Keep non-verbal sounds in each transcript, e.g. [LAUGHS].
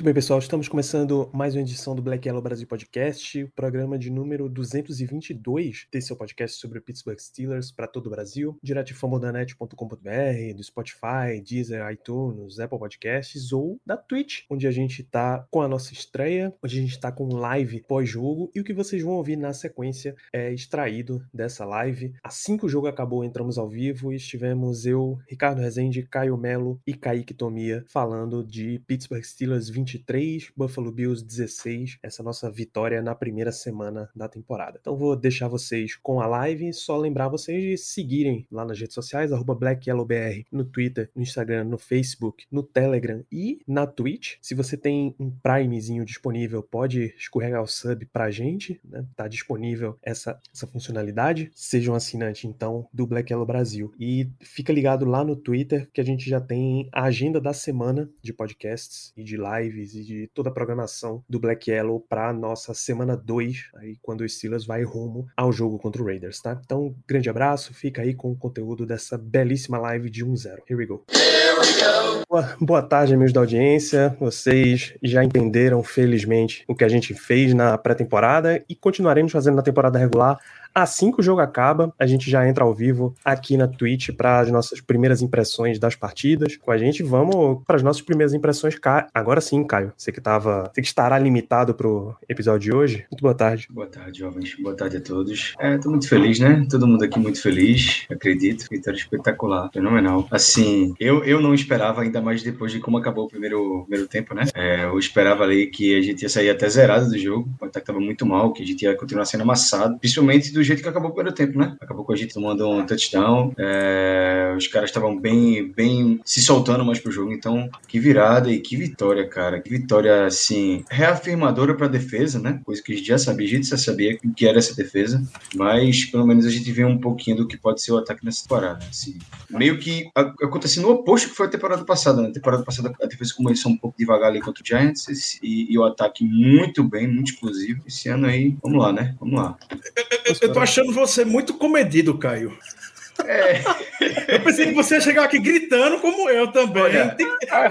Muito bem, pessoal, estamos começando mais uma edição do Black Yellow Brasil Podcast, o programa de número 222 desse seu podcast sobre o Pittsburgh Steelers para todo o Brasil, direto de famodanet.com.br, do Spotify, Deezer, iTunes, Apple Podcasts ou da Twitch, onde a gente está com a nossa estreia, onde a gente está com live pós-jogo e o que vocês vão ouvir na sequência é extraído dessa live. Assim que o jogo acabou, entramos ao vivo e estivemos eu, Ricardo Rezende, Caio Melo e Kaique Tomia falando de Pittsburgh Steelers 23, Buffalo Bills 16, essa nossa vitória na primeira semana da temporada. Então vou deixar vocês com a live, só lembrar vocês de seguirem lá nas redes sociais, BlackYellowBR, no Twitter, no Instagram, no Facebook, no Telegram e na Twitch. Se você tem um Primezinho disponível, pode escorregar o sub pra gente, né? Tá disponível essa, essa funcionalidade. Seja um assinante, então, do Black Yellow Brasil. E fica ligado lá no Twitter, que a gente já tem a agenda da semana de podcasts e de live e de toda a programação do Black Yellow para nossa semana 2, aí quando o Steelers vai rumo ao jogo contra o Raiders, tá? Então, grande abraço, fica aí com o conteúdo dessa belíssima live de 1-0. Here we go. Boa, boa tarde, amigos da audiência. Vocês já entenderam, felizmente, o que a gente fez na pré-temporada e continuaremos fazendo na temporada regular Assim que o jogo acaba, a gente já entra ao vivo aqui na Twitch para as nossas primeiras impressões das partidas com a gente. Vamos para as nossas primeiras impressões. Agora sim, Caio. Você que tava, você que estará limitado pro episódio de hoje. Muito boa tarde. Boa tarde, jovens. Boa tarde a todos. É, tô muito feliz, né? Todo mundo aqui muito feliz, acredito. Vitória espetacular, fenomenal. Assim, eu, eu não esperava, ainda mais depois de como acabou o primeiro, primeiro tempo, né? É, eu esperava ali que a gente ia sair até zerado do jogo. O ataque tava muito mal, que a gente ia continuar sendo amassado, principalmente do do jeito que acabou o primeiro tempo, né? Acabou com a gente tomando um touchdown. É, os caras estavam bem, bem se soltando mais pro jogo. Então, que virada e que vitória, cara. Que vitória, assim, reafirmadora pra defesa, né? Coisa que a gente já sabia. A gente já sabia que era essa defesa. Mas, pelo menos, a gente vê um pouquinho do que pode ser o ataque nessa temporada. Assim, meio que acontecendo no oposto que foi a temporada passada, né? A temporada passada a defesa começou um pouco devagar ali contra o Giants e, e o ataque muito bem, muito explosivo. Esse ano aí, vamos lá, né? Vamos lá. Eu, eu tô achando você muito comedido, Caio. É. Eu pensei que você ia chegar aqui gritando como eu também. Olha,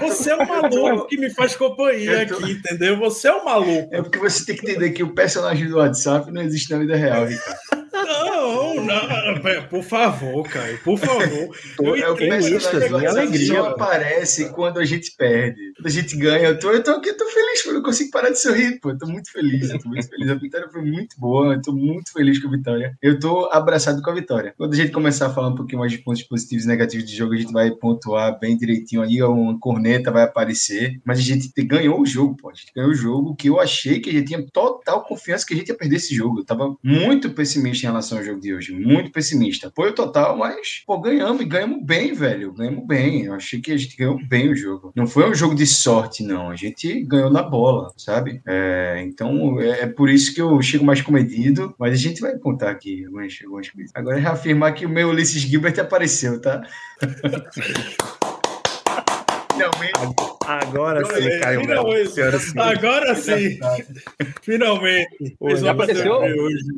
você é um [LAUGHS] maluco que me faz companhia tô... aqui, entendeu? Você é um maluco. É porque você tem que entender que o personagem do WhatsApp não existe na vida real, Ricardo. Não, não, por favor, Caio, por favor. [LAUGHS] Eu é o personagem alegria só aparece quando a gente perde. Quando a gente ganha, eu tô, eu tô aqui, tô feliz, eu não consigo parar de sorrir, pô. Eu tô muito feliz, eu tô muito feliz. A vitória foi muito boa, eu tô muito feliz com a vitória. Eu tô abraçado com a vitória. Quando a gente começar a falar um pouquinho mais de pontos positivos e negativos de jogo, a gente vai pontuar bem direitinho aí, uma corneta vai aparecer. Mas a gente ganhou o jogo, pô. A gente ganhou o jogo que eu achei que a gente tinha total confiança que a gente ia perder esse jogo. Eu tava muito pessimista em relação ao jogo de hoje. Muito pessimista. Apoio total, mas, pô, ganhamos e ganhamos bem, velho. Ganhamos bem. Eu achei que a gente ganhou bem o jogo. Não foi um jogo de sorte, não. A gente ganhou na bola, sabe? É, então, é, é por isso que eu chego mais comedido, mas a gente vai contar aqui algumas, algumas coisas. Agora, é reafirmar que o meu Ulisses Gilbert apareceu, tá? [LAUGHS] Finalmente. Agora sim, Caio. Agora sim. Finalmente. E apareceu,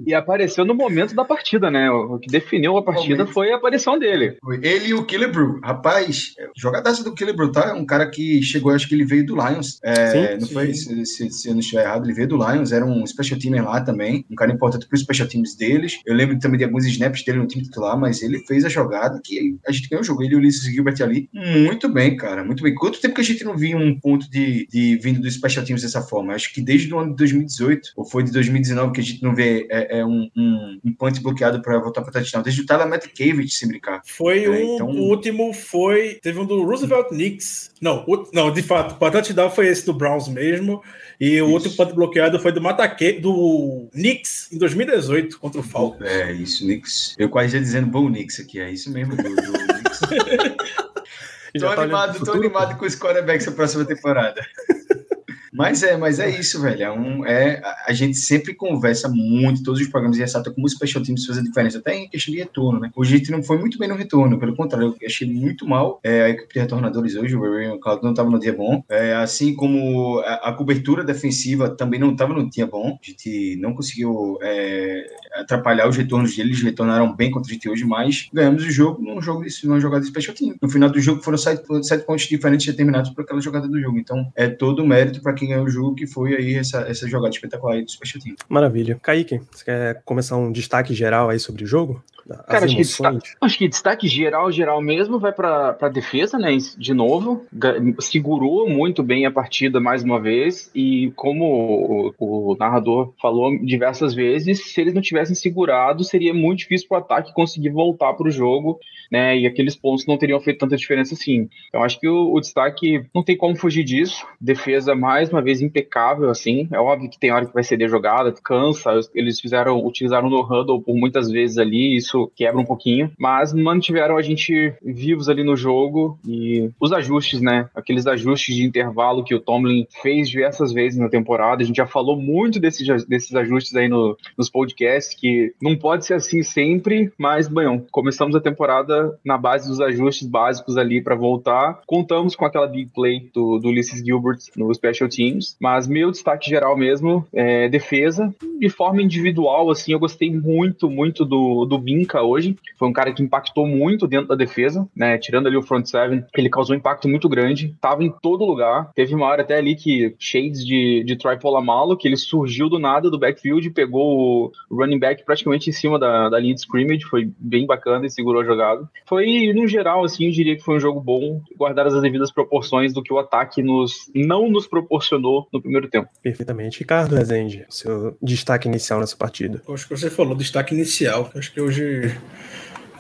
e apareceu no momento da partida, né? O que definiu a partida foi a aparição dele. Ele e o Killebrew. Rapaz, jogadaça do Killebrew, tá? É um cara que chegou, acho que ele veio do Lions. É, sim, não sim. foi? Se, se, se, eu não estiver errado, ele veio do Lions. Era um special teamer lá também. Um cara importante para os special teams deles. Eu lembro também de alguns snaps dele no time titular, mas ele fez a jogada que a gente ganhou o jogo. Ele e o Ulisses Gilbert ali. Muito bem, cara. Muito bem. Quanto tempo que a gente não vi um ponto de, de vindo dos special teams dessa forma. Acho que desde o ano de 2018, ou foi de 2019, que a gente não vê é, é um, um, um punch bloqueado para voltar para touchdown. Desde o Tyler Metcalfe, sem brincar. Foi é, um, então... o último foi. Teve um do Roosevelt Knicks. Não, o, não, de fato, o touchdown foi esse do Browns mesmo. E o outro ponto bloqueado foi do Mataque, do Knicks em 2018 contra o Falcons. É, isso, Knicks. Eu quase ia dizendo bom Knicks aqui, é isso mesmo, do, do [LAUGHS] Knicks. Tô tá animado, tô animado com os quarterbacks da próxima temporada. [LAUGHS] Mas é, mas é isso, velho. É um, é, a gente sempre conversa muito, todos os programas e ressalta como o Special Teams faz a diferença, até em questão de retorno, né? A gente não foi muito bem no retorno, pelo contrário, eu achei muito mal é, a equipe de retornadores hoje, o Ray e o Claudio não estava no dia bom. É, assim como a, a, cobertura defensiva também não estava no dia bom. A gente não conseguiu é, atrapalhar os retornos deles, eles retornaram bem contra a gente hoje, mas ganhamos o jogo num jogo de, jogada de Special Team. No final do jogo foram sete, sete pontos diferentes determinados por aquela jogada do jogo. Então é todo o mérito para quem ganhou o jogo, que foi aí essa, essa jogada espetacular aí do Special Team. Maravilha. Kaique, você quer começar um destaque geral aí sobre o jogo? Cara, acho que, destaque, acho que, destaque, geral, geral mesmo, vai para a defesa, né? De novo, segurou muito bem a partida mais uma vez. E como o, o narrador falou diversas vezes, se eles não tivessem segurado, seria muito difícil para o ataque conseguir voltar para o jogo, né? E aqueles pontos não teriam feito tanta diferença assim. Então, acho que o, o destaque não tem como fugir disso. Defesa, mais uma vez, impecável, assim. É óbvio que tem hora que vai ceder jogada, cansa. Eles fizeram, utilizaram no huddle por muitas vezes ali. Isso quebra um pouquinho, mas mantiveram a gente vivos ali no jogo e os ajustes, né? Aqueles ajustes de intervalo que o Tomlin fez diversas vezes na temporada. A gente já falou muito desses, desses ajustes aí no, nos podcasts, que não pode ser assim sempre, mas, bem, começamos a temporada na base dos ajustes básicos ali para voltar. Contamos com aquela big play do, do Ulysses Gilbert no Special Teams, mas meu destaque geral mesmo é defesa. De forma individual, assim, eu gostei muito, muito do, do Bin hoje. Foi um cara que impactou muito dentro da defesa, né? Tirando ali o front seven, ele causou um impacto muito grande. Tava em todo lugar. Teve uma hora até ali que shades de, de Troy Polamalu, que ele surgiu do nada do backfield, pegou o running back praticamente em cima da, da linha de scrimmage. Foi bem bacana e segurou a jogada. Foi, no geral, assim, eu diria que foi um jogo bom, guardadas as devidas proporções do que o ataque nos não nos proporcionou no primeiro tempo. Perfeitamente. Ricardo Rezende, seu destaque inicial nessa partida. Acho que você falou destaque inicial. Acho que hoje 就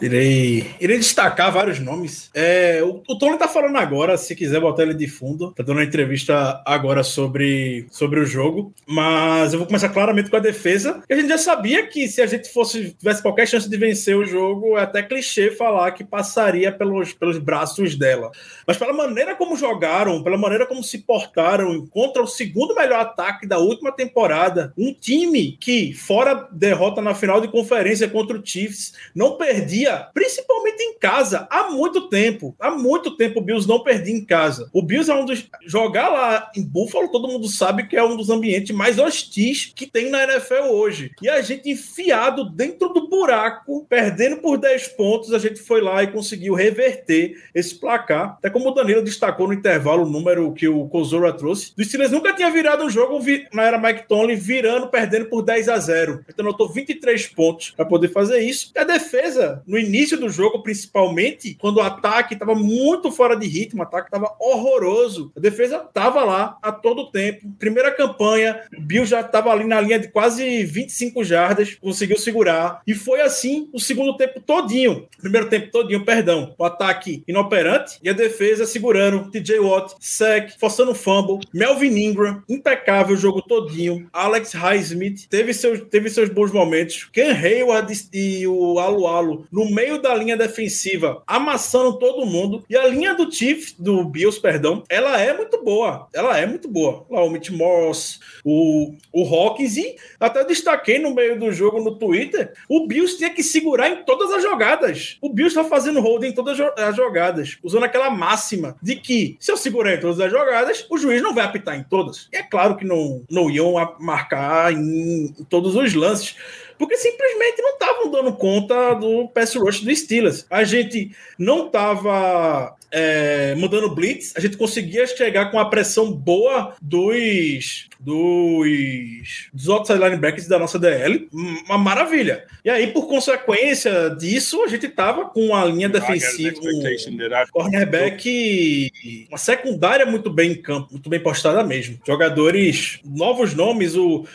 Irei, irei destacar vários nomes. É, o, o Tony tá falando agora, se quiser botar ele de fundo. Tá dando uma entrevista agora sobre, sobre o jogo. Mas eu vou começar claramente com a defesa. a gente já sabia que se a gente fosse tivesse qualquer chance de vencer o jogo, é até clichê falar que passaria pelos, pelos braços dela. Mas pela maneira como jogaram, pela maneira como se portaram contra o segundo melhor ataque da última temporada, um time que, fora derrota na final de conferência contra o Chiefs, não perdia principalmente em casa, há muito tempo. Há muito tempo o Bills não perdia em casa. O Bills é um dos. Jogar lá em Buffalo, todo mundo sabe que é um dos ambientes mais hostis que tem na NFL hoje. E a gente enfiado dentro do buraco, perdendo por 10 pontos, a gente foi lá e conseguiu reverter esse placar. Até como o Danilo destacou no intervalo o número que o Kozora trouxe. O Steelers nunca tinha virado um jogo na era Mike Tomlin, virando, perdendo por 10 a 0. Então anotou 23 pontos para poder fazer isso. E a defesa, no início do jogo, principalmente, quando o ataque estava muito fora de ritmo, o ataque estava horroroso. A defesa estava lá a todo tempo. Primeira campanha, o Bill já estava ali na linha de quase 25 jardas, conseguiu segurar. E foi assim o segundo tempo todinho. Primeiro tempo todinho, perdão. O ataque inoperante e a defesa segurando. TJ Watt, sec, forçando fumble. Melvin Ingram, impecável o jogo todinho. Alex Highsmith teve seus, teve seus bons momentos. Ken Hayward e o Alu Alu no meio da linha defensiva, amassando todo mundo. E a linha do Chiefs, do Bills, perdão, ela é muito boa. Ela é muito boa. Lá o Mitch Moss, o, o Hawkins, e até destaquei no meio do jogo no Twitter, o Bills tinha que segurar em todas as jogadas. O Bills está fazendo hold em todas as jogadas, usando aquela máxima de que se eu segurar em todas as jogadas, o juiz não vai apitar em todas. E é claro que não, não iam marcar em todos os lances porque simplesmente não estavam dando conta do pass rush do Steelers. A gente não estava é, mudando blitz, a gente conseguia chegar com a pressão boa dos dos, dos outside linebackers da nossa DL, uma maravilha. E aí, por consequência disso, a gente tava com a linha defensiva, um cornerback, uma secundária muito bem em campo, muito bem postada mesmo. Jogadores, novos nomes, o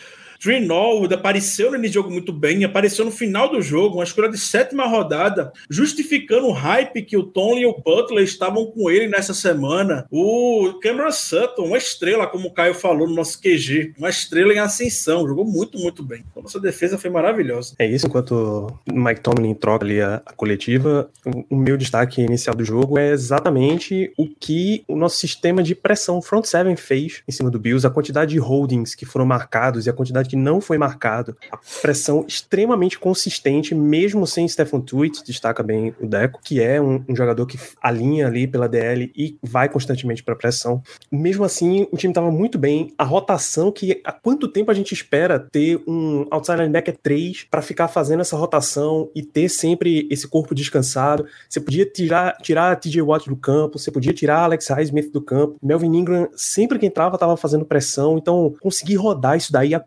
Norwood apareceu no jogo muito bem, apareceu no final do jogo, uma escolha de sétima rodada, justificando o hype que o Tony e o Butler estavam com ele nessa semana. O Cameron Sutton, uma estrela, como o Caio falou no nosso QG, uma estrela em ascensão, jogou muito, muito bem. Nossa defesa foi maravilhosa. É isso, enquanto Mike Tomlin troca ali a, a coletiva, o, o meu destaque inicial do jogo é exatamente o que o nosso sistema de pressão front seven fez em cima do Bills, a quantidade de holdings que foram marcados e a quantidade que não foi marcado, a pressão extremamente consistente, mesmo sem Stephen Tuitt, destaca bem o Deco, que é um, um jogador que alinha ali pela DL e vai constantemente para pressão. Mesmo assim, o time estava muito bem. A rotação que há quanto tempo a gente espera ter um outside linebacker 3 para ficar fazendo essa rotação e ter sempre esse corpo descansado. Você podia tirar, tirar TJ Watt do campo, você podia tirar Alex Highsmith do campo. Melvin Ingram, sempre que entrava, estava fazendo pressão. Então, conseguir rodar isso daí há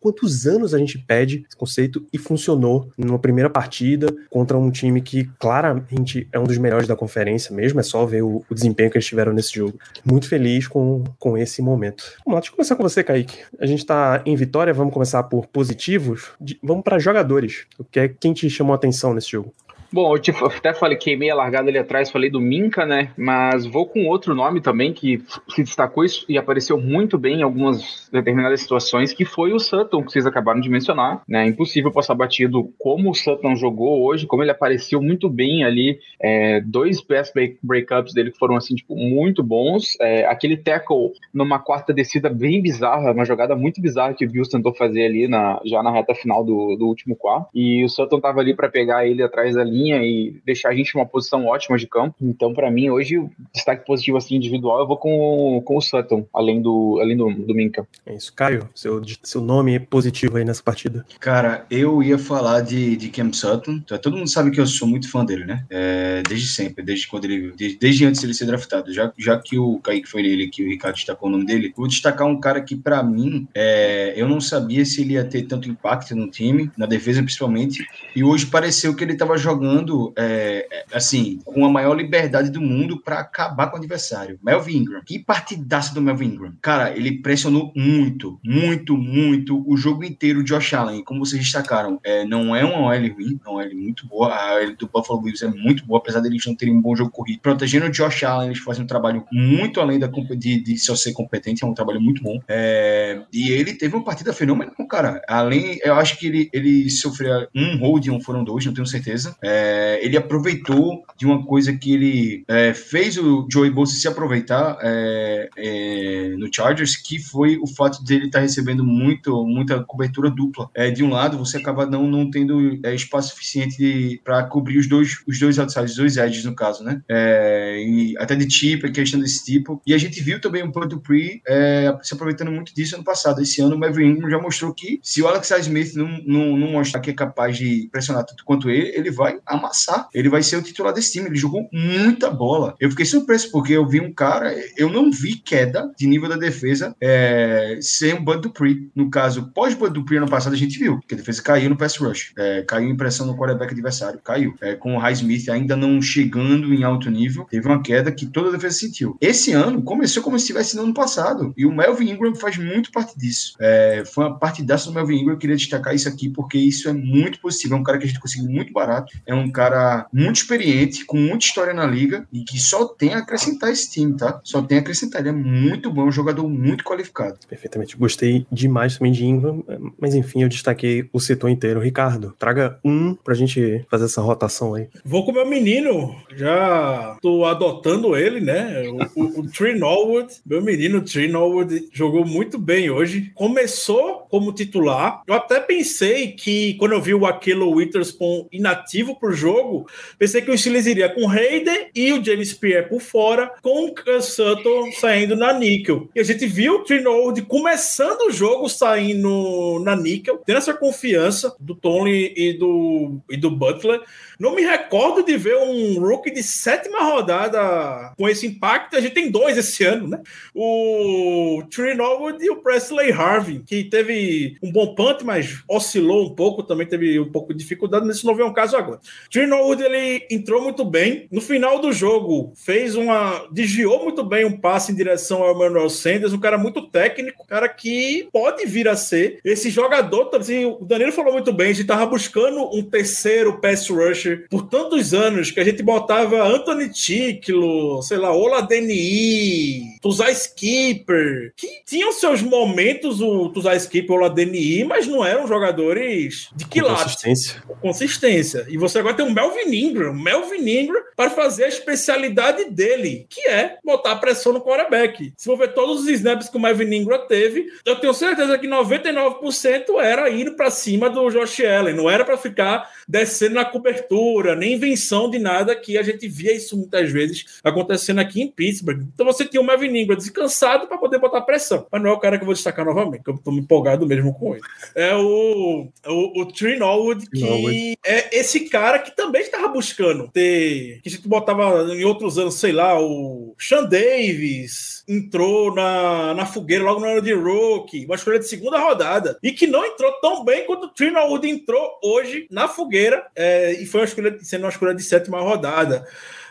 anos a gente pede esse conceito e funcionou numa primeira partida contra um time que claramente é um dos melhores da conferência mesmo. É só ver o, o desempenho que eles tiveram nesse jogo. Muito feliz com, com esse momento. Vamos lá, deixa eu começar com você, Kaique. A gente tá em vitória, vamos começar por positivos. De- vamos para jogadores. O que é quem te chamou a atenção nesse jogo? Bom, eu te- até falei, queimei a largada ali atrás, falei do Minca, né? Mas vou com outro nome também que se destacou e apareceu muito bem em algumas determinadas situações, que foi o Sutton, que vocês acabaram de mencionar, né? Impossível passar batido como o Sutton jogou hoje, como ele apareceu muito bem ali. é, dois pass break- breakups dele que foram, assim, tipo, muito bons. É, aquele tackle numa quarta descida bem bizarra, uma jogada muito bizarra que o Bills tentou fazer ali na, já na reta final do, do último quarto. E o Sutton tava ali para pegar ele atrás da linha e deixar a gente numa posição ótima de campo. Então, para mim, hoje, o destaque positivo assim individual, eu vou com, o- com o Sutton, além do, além do, do Minka. É isso, Caio. Seu, seu nome positivo aí nessa partida. Cara, eu ia falar de, de Cam Sutton. Então, Todo mundo sabe que eu sou muito fã dele, né? É, desde sempre, desde quando ele. Desde, desde antes dele ser draftado. Já, já que o Kaique foi ele que o Ricardo destacou o nome dele, vou destacar um cara que, pra mim, é, eu não sabia se ele ia ter tanto impacto no time, na defesa principalmente. E hoje pareceu que ele tava jogando, é, é, assim, com a maior liberdade do mundo pra acabar com o adversário. Melvin Ingram. Que partidaça do Melvin Ingram. Cara, ele pressionou muito, muito, muito o jogo inteiro o Josh Allen. Como vocês destacaram, é, não é uma OL ruim, é uma OL muito boa. A OL do Buffalo Bills é muito boa, apesar deles não terem um bom jogo corrido. Protegendo o Josh Allen, eles fazem um trabalho muito além da, de, de só ser competente, é um trabalho muito bom. É, e ele teve uma partida fenomenal, cara. Além, eu acho que ele, ele sofreu um hold, ou foram dois, não tenho certeza. É, ele aproveitou de uma coisa que ele é, fez o Joey Bosa se aproveitar é, é, no Chargers, que foi o fato dele estar recebendo muito, muita cobertura dupla. É, de um lado, você acaba não, não tendo é, espaço suficiente para cobrir os dois, os dois outsides, os dois edges, no caso, né? É, e até de tipo, é questão desse tipo. E a gente viu também o Bud Dupree é, se aproveitando muito disso ano passado. Esse ano o Melvin Ingram já mostrou que se o Alex Smith não, não, não mostrar que é capaz de pressionar tanto quanto ele, ele vai amassar. Ele vai ser o titular desse time. Ele jogou muita bola. Eu fiquei surpreso porque eu vi um cara, eu não vi queda de nível da defesa é, sem o Bud Dupree. No caso, pós Bud Dupree ano passado, a gente viu que a defesa caiu no pass rush. É, caiu em pressão no quarterback adversário. Caiu. É, com o High Smith ainda não chegando em alto nível, teve uma queda que toda a defesa sentiu. Esse ano começou como se estivesse no ano passado. E o Melvin Ingram faz muito parte disso. É, foi uma partidaça do Melvin Ingram. Eu queria destacar isso aqui porque isso é muito positivo. É um cara que a gente conseguiu muito barato. É um cara muito experiente, com muita história na liga e que só tem a acrescentar esse time, tá? Só tem a acrescentar. Ele é muito bom, é um jogador muito qualificado. Perfeitamente. Gostei demais também de Ingram, mas enfim, eu destaquei o setor inteiro. Ricardo, traga um pra gente fazer essa rotação aí. Vou com o meu menino, já tô adotando ele, né? O, o, o Tree Norwood, meu menino Tree Norwood, jogou muito bem hoje. Começou como titular. Eu até pensei que, quando eu vi o Aquilo Witherspoon inativo pro jogo, pensei que o Steelers iria com o Hayden e o James Pierre por fora, com o Sutton saindo na níquel. E a gente viu o Norwood começando o jogo saindo na níquel, tendo essa confiança do Tony e do, e do Butler. Não me recordo de ver um rookie de sétima rodada com esse impacto. A gente tem dois esse ano, né? O Norwood e o Presley Harvey, que teve um bom punt, mas oscilou um pouco, também teve um pouco de dificuldade, mas isso não vem um caso agora. Trey Norwood, ele entrou muito bem. No final do jogo, fez uma. desviou muito bem um passe em direção ao Emmanuel Sanders, um cara muito técnico, um cara que pode vir a ser esse jogador. Assim, o Danilo falou muito bem, a gente tava buscando um terceiro pass rusher por tantos anos que a gente botava Anthony Ticklo, sei lá, Ola DNI, Tuzai Skipper, que tinham seus momentos, o Tuzai Skipper, Ola DNI, mas não eram jogadores de quilate. Consistência. Consistência. E você agora tem o Melvin Ingram, Melvin Ingram para fazer a especialidade dele, que é botar pressão no quarterback. Se for ver todos os snaps que o Melvin Ingram teve, eu tenho certeza que 99% era indo para cima do Josh Allen, não era para ficar descendo na cobertura, nem invenção de nada que a gente via isso muitas vezes acontecendo aqui em Pittsburgh. Então você tinha o Melvin Ingram descansado para poder botar pressão. Mas não é o cara que eu vou destacar novamente, que eu tô me empolgado mesmo com ele. É o, o, o Norwood, que Norwood. é esse cara que também estava buscando ter. Que a gente botava em outros anos, sei lá, o Sean Davis entrou na, na fogueira logo no ano de rookie, uma escolha de segunda rodada, e que não entrou tão bem quanto o Tree Norwood entrou hoje na fogueira, é, e foi uma escolha, sendo uma escolha de sétima rodada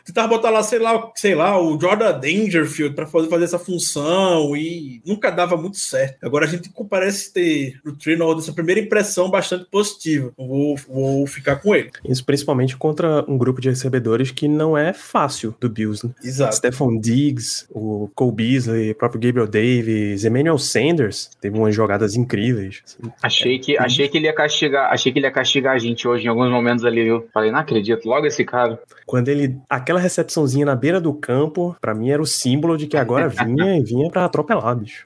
tentar botar lá, sei lá, sei lá, o Jordan Dangerfield para fazer, fazer essa função e nunca dava muito certo. Agora a gente parece ter no treino essa primeira impressão bastante positiva. Vou, vou ficar com ele. Isso principalmente contra um grupo de recebedores que não é fácil do Bills, né? Exato. Stephon Diggs, o Cole Beasley, o próprio Gabriel Davis, Emmanuel Sanders, teve umas jogadas incríveis. assim. Achei que, achei que ele ia castigar, achei que ele ia castigar a gente hoje em alguns momentos ali, viu? Falei, não acredito, logo esse cara. Quando ele. Aquela recepçãozinha na beira do campo, pra mim era o símbolo de que agora vinha e vinha pra atropelar, bicho.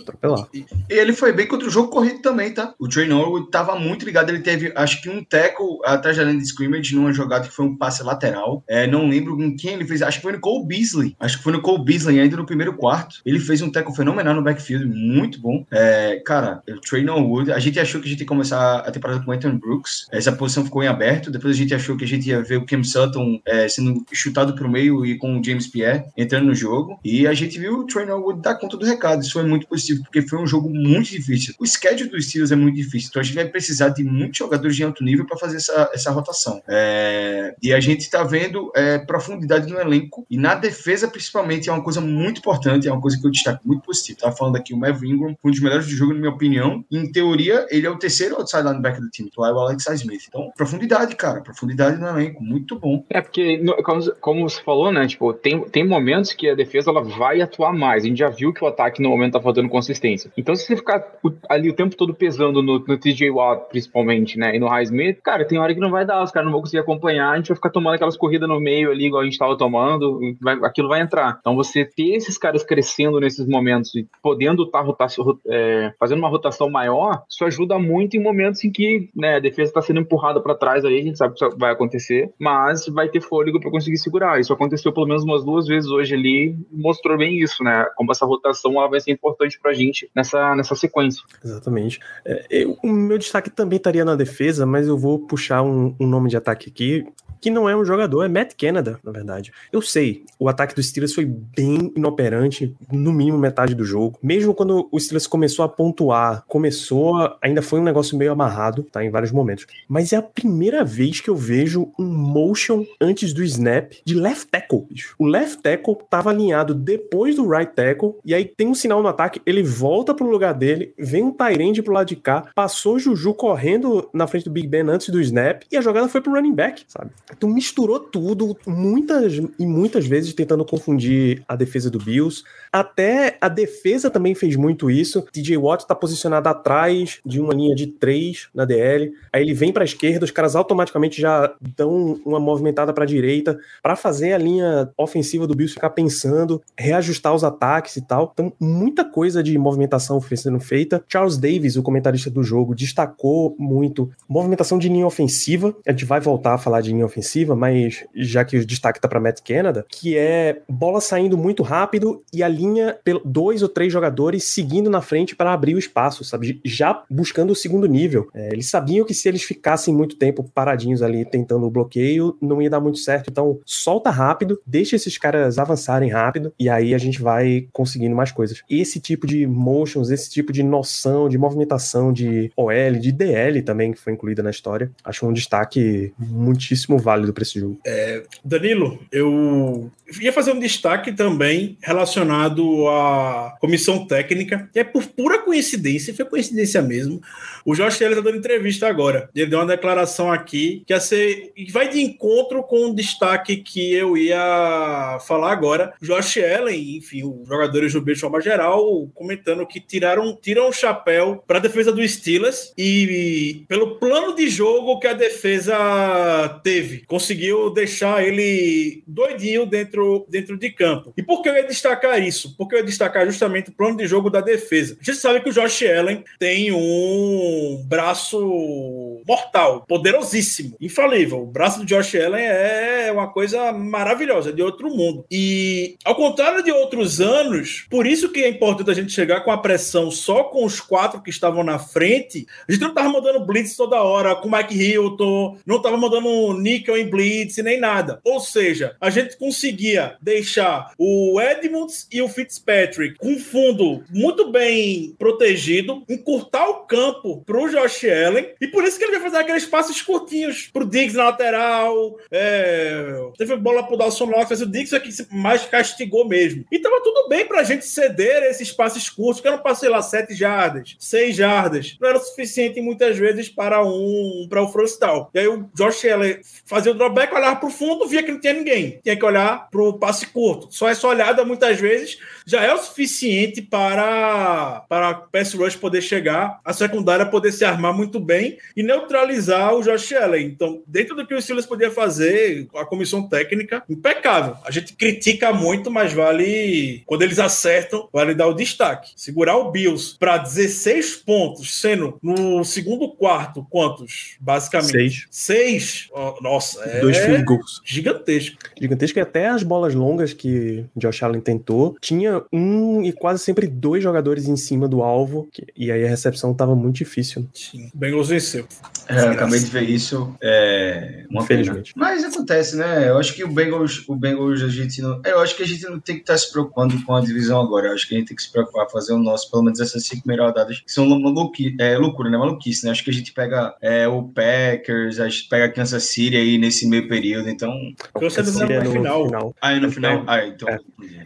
Atropelar. E ele foi bem contra o jogo corrido também, tá? O Trey Norwood tava muito ligado. Ele teve, acho que um tackle atrás da linha de scrimmage numa jogada que foi um passe lateral. É, não lembro com quem ele fez. Acho que foi no Cole Beasley. Acho que foi no Cole Beasley ainda no primeiro quarto. Ele fez um tackle fenomenal no backfield, muito bom. É, cara, o Trey Norwood, a gente achou que a gente ia começar a temporada com o Anthony Brooks. Essa posição ficou em aberto. Depois a gente achou que a gente ia ver o Cam Sutton é, sendo chutado pro meio e com o James Pierre entrando no jogo. E a gente viu o Trey Norwood dar conta do recado. Isso foi muito positivo, porque foi um jogo muito difícil. O schedule dos Steelers é muito difícil, então a gente vai precisar de muitos jogadores de alto nível para fazer essa, essa rotação. É, e a gente está vendo é, profundidade no elenco e na defesa, principalmente, é uma coisa muito importante, é uma coisa que eu destaco muito positivo. Tava falando aqui o Melvin Ingram, um dos melhores do jogo, na minha opinião. Em teoria, ele é o terceiro outside linebacker do time, tu é o Alex Smith. Então, profundidade, cara, profundidade no elenco, muito bom. É porque, como você falou, né? Tipo, tem, tem momentos que a defesa ela vai atuar mais. A gente já viu que o ataque no momento tá faltando consistência. Então, se você ficar ali o tempo todo pesando no, no TJ Watt, principalmente, né? E no Highsmith, cara, tem hora que não vai dar, os caras não vão conseguir acompanhar, a gente vai ficar tomando aquelas corridas no meio ali, igual a gente tava tomando, vai- aquilo vai entrar. Então, você ter esses caras crescendo nesses momentos e podendo estar fazendo uma rotação maior, isso ajuda muito em momentos em que né, a defesa está sendo empurrada para trás aí, a gente sabe que isso vai acontecer, mas vai ter fôlego para conseguir segurar. Isso aconteceu pelo menos umas duas vezes hoje ali, mostrou bem isso, né? Como essa rotação ela vai ser importante pra gente nessa, nessa sequência. Exatamente. É, eu- o meu destaque também estaria na defesa, mas eu vou puxar um, um nome de ataque aqui que não é um jogador, é Matt Canada, na verdade. Eu sei, o ataque do Steelers foi bem inoperante, no mínimo metade do jogo. Mesmo quando o Steelers começou a pontuar, começou, a- ainda foi um negócio meio amarrado, tá, em vários momentos. Mas é a primeira vez que eu vejo um motion antes do snap de left tackle, bicho. O left tackle tava alinhado depois do right tackle, e aí tem um sinal no ataque, ele volta pro lugar dele, vem um Tyrande pro lado de cá, passou Juju correndo na frente do Big Ben antes do snap, e a jogada foi pro running back, sabe? Então misturou tudo, muitas e muitas vezes tentando confundir a defesa do Bills. Até a defesa também fez muito isso. TJ Watt tá posicionado atrás de uma linha de três na DL. Aí ele vem para esquerda, os caras automaticamente já dão uma movimentada para direita para fazer a linha ofensiva do Bills ficar pensando, reajustar os ataques e tal. Então, muita coisa de movimentação sendo feita. Charles Davis, o comentarista do jogo, destacou muito movimentação de linha ofensiva. A gente vai voltar a falar de linha ofensiva, mas já que o destaque tá para Matt Canada, que é bola saindo muito rápido e a linha, dois ou três jogadores seguindo na frente para abrir o espaço, sabe? Já buscando o segundo nível. É, eles sabiam que se eles ficassem muito tempo paradinhos ali tentando o bloqueio, não ia dar muito certo. Então, solta rápido, deixa esses caras avançarem rápido e aí a gente vai conseguindo mais coisas. Esse tipo tipo de motions, esse tipo de noção, de movimentação, de OL, de DL também, que foi incluída na história. Acho um destaque muitíssimo válido para esse jogo. Danilo, eu ia fazer um destaque também relacionado à comissão técnica, que é por pura coincidência, foi coincidência mesmo. O Josh Allen está dando entrevista agora. Ele deu uma declaração aqui que ia ser, vai de encontro com o destaque que eu ia falar agora. O Josh Allen, enfim, os jogadores do B de geral, comentando que tiraram, tiram o chapéu para a defesa do Steelers e pelo plano de jogo que a defesa teve. Conseguiu deixar ele doidinho dentro, dentro de campo. E por que eu ia destacar isso? Porque eu ia destacar justamente o plano de jogo da defesa. A gente sabe que o Josh Allen tem um braço mortal, poderosíssimo, infalível. O braço do Josh Allen é uma coisa maravilhosa, de outro mundo. E ao contrário de outros anos, por isso que é importante a gente chegar com a pressão só com os quatro que estavam na frente. A gente não tava mandando blitz toda hora com o Mike Hilton, não tava mandando níquel em blitz nem nada. Ou seja, a gente conseguia deixar o Edmonds e o Fitzpatrick com fundo muito bem protegido, encurtar o campo pro Josh Allen, e por isso que ele vai fazer aqueles passos curtinhos pro Diggs na lateral. É... Teve bola pro Dawson Knox, mas o Diggs é que mais castigou mesmo. E tava tudo bem pra gente ceder esses passes curtos, que eram passei lá 7 jardas, 6 jardas. Não era o suficiente muitas vezes para um para o down. E aí o Josh Allen fazia o dropback, olhava pro fundo, via que não tinha ninguém. Tinha que olhar pro passe curto. Só essa olhada muitas vezes já é o suficiente para para pass rush poder chegar, a secundária poder se armar muito bem e neutralizar o Josh Allen. Então, dentro do que o Steelers podia fazer, a comissão técnica, impecável. A gente critica muito, mas vale quando eles acertam, vale dar o destaque. Segurar o Bills para 16 pontos, sendo no segundo quarto quantos? Basicamente. Seis. Seis? Oh, nossa, é Dois field goals. gigantesco. Gigantesco e até as bolas longas que Josh Allen tentou, tinha um e quase sempre dois jogadores em cima do alvo, que- e aí a recepção tava muito difícil. Sim, o Bengals venceu. É, acabei de ver isso. É uma pena. Infelizmente. Mas acontece, né? Eu acho que o Bengals, o Bengals, a gente não. Eu acho que a gente não tem que estar se preocupando com a divisão agora. Eu acho que a gente tem que se preocupar, fazer o nosso, pelo menos essas cinco primeiras rodadas, que são maluqui, é, loucura, né? Maluquice, né? Acho que a gente pega é, o Packers, a gente pega Kansas City aí nesse meio período. Então. Kansas City Seria no final. Ah, e no final. Ah, então.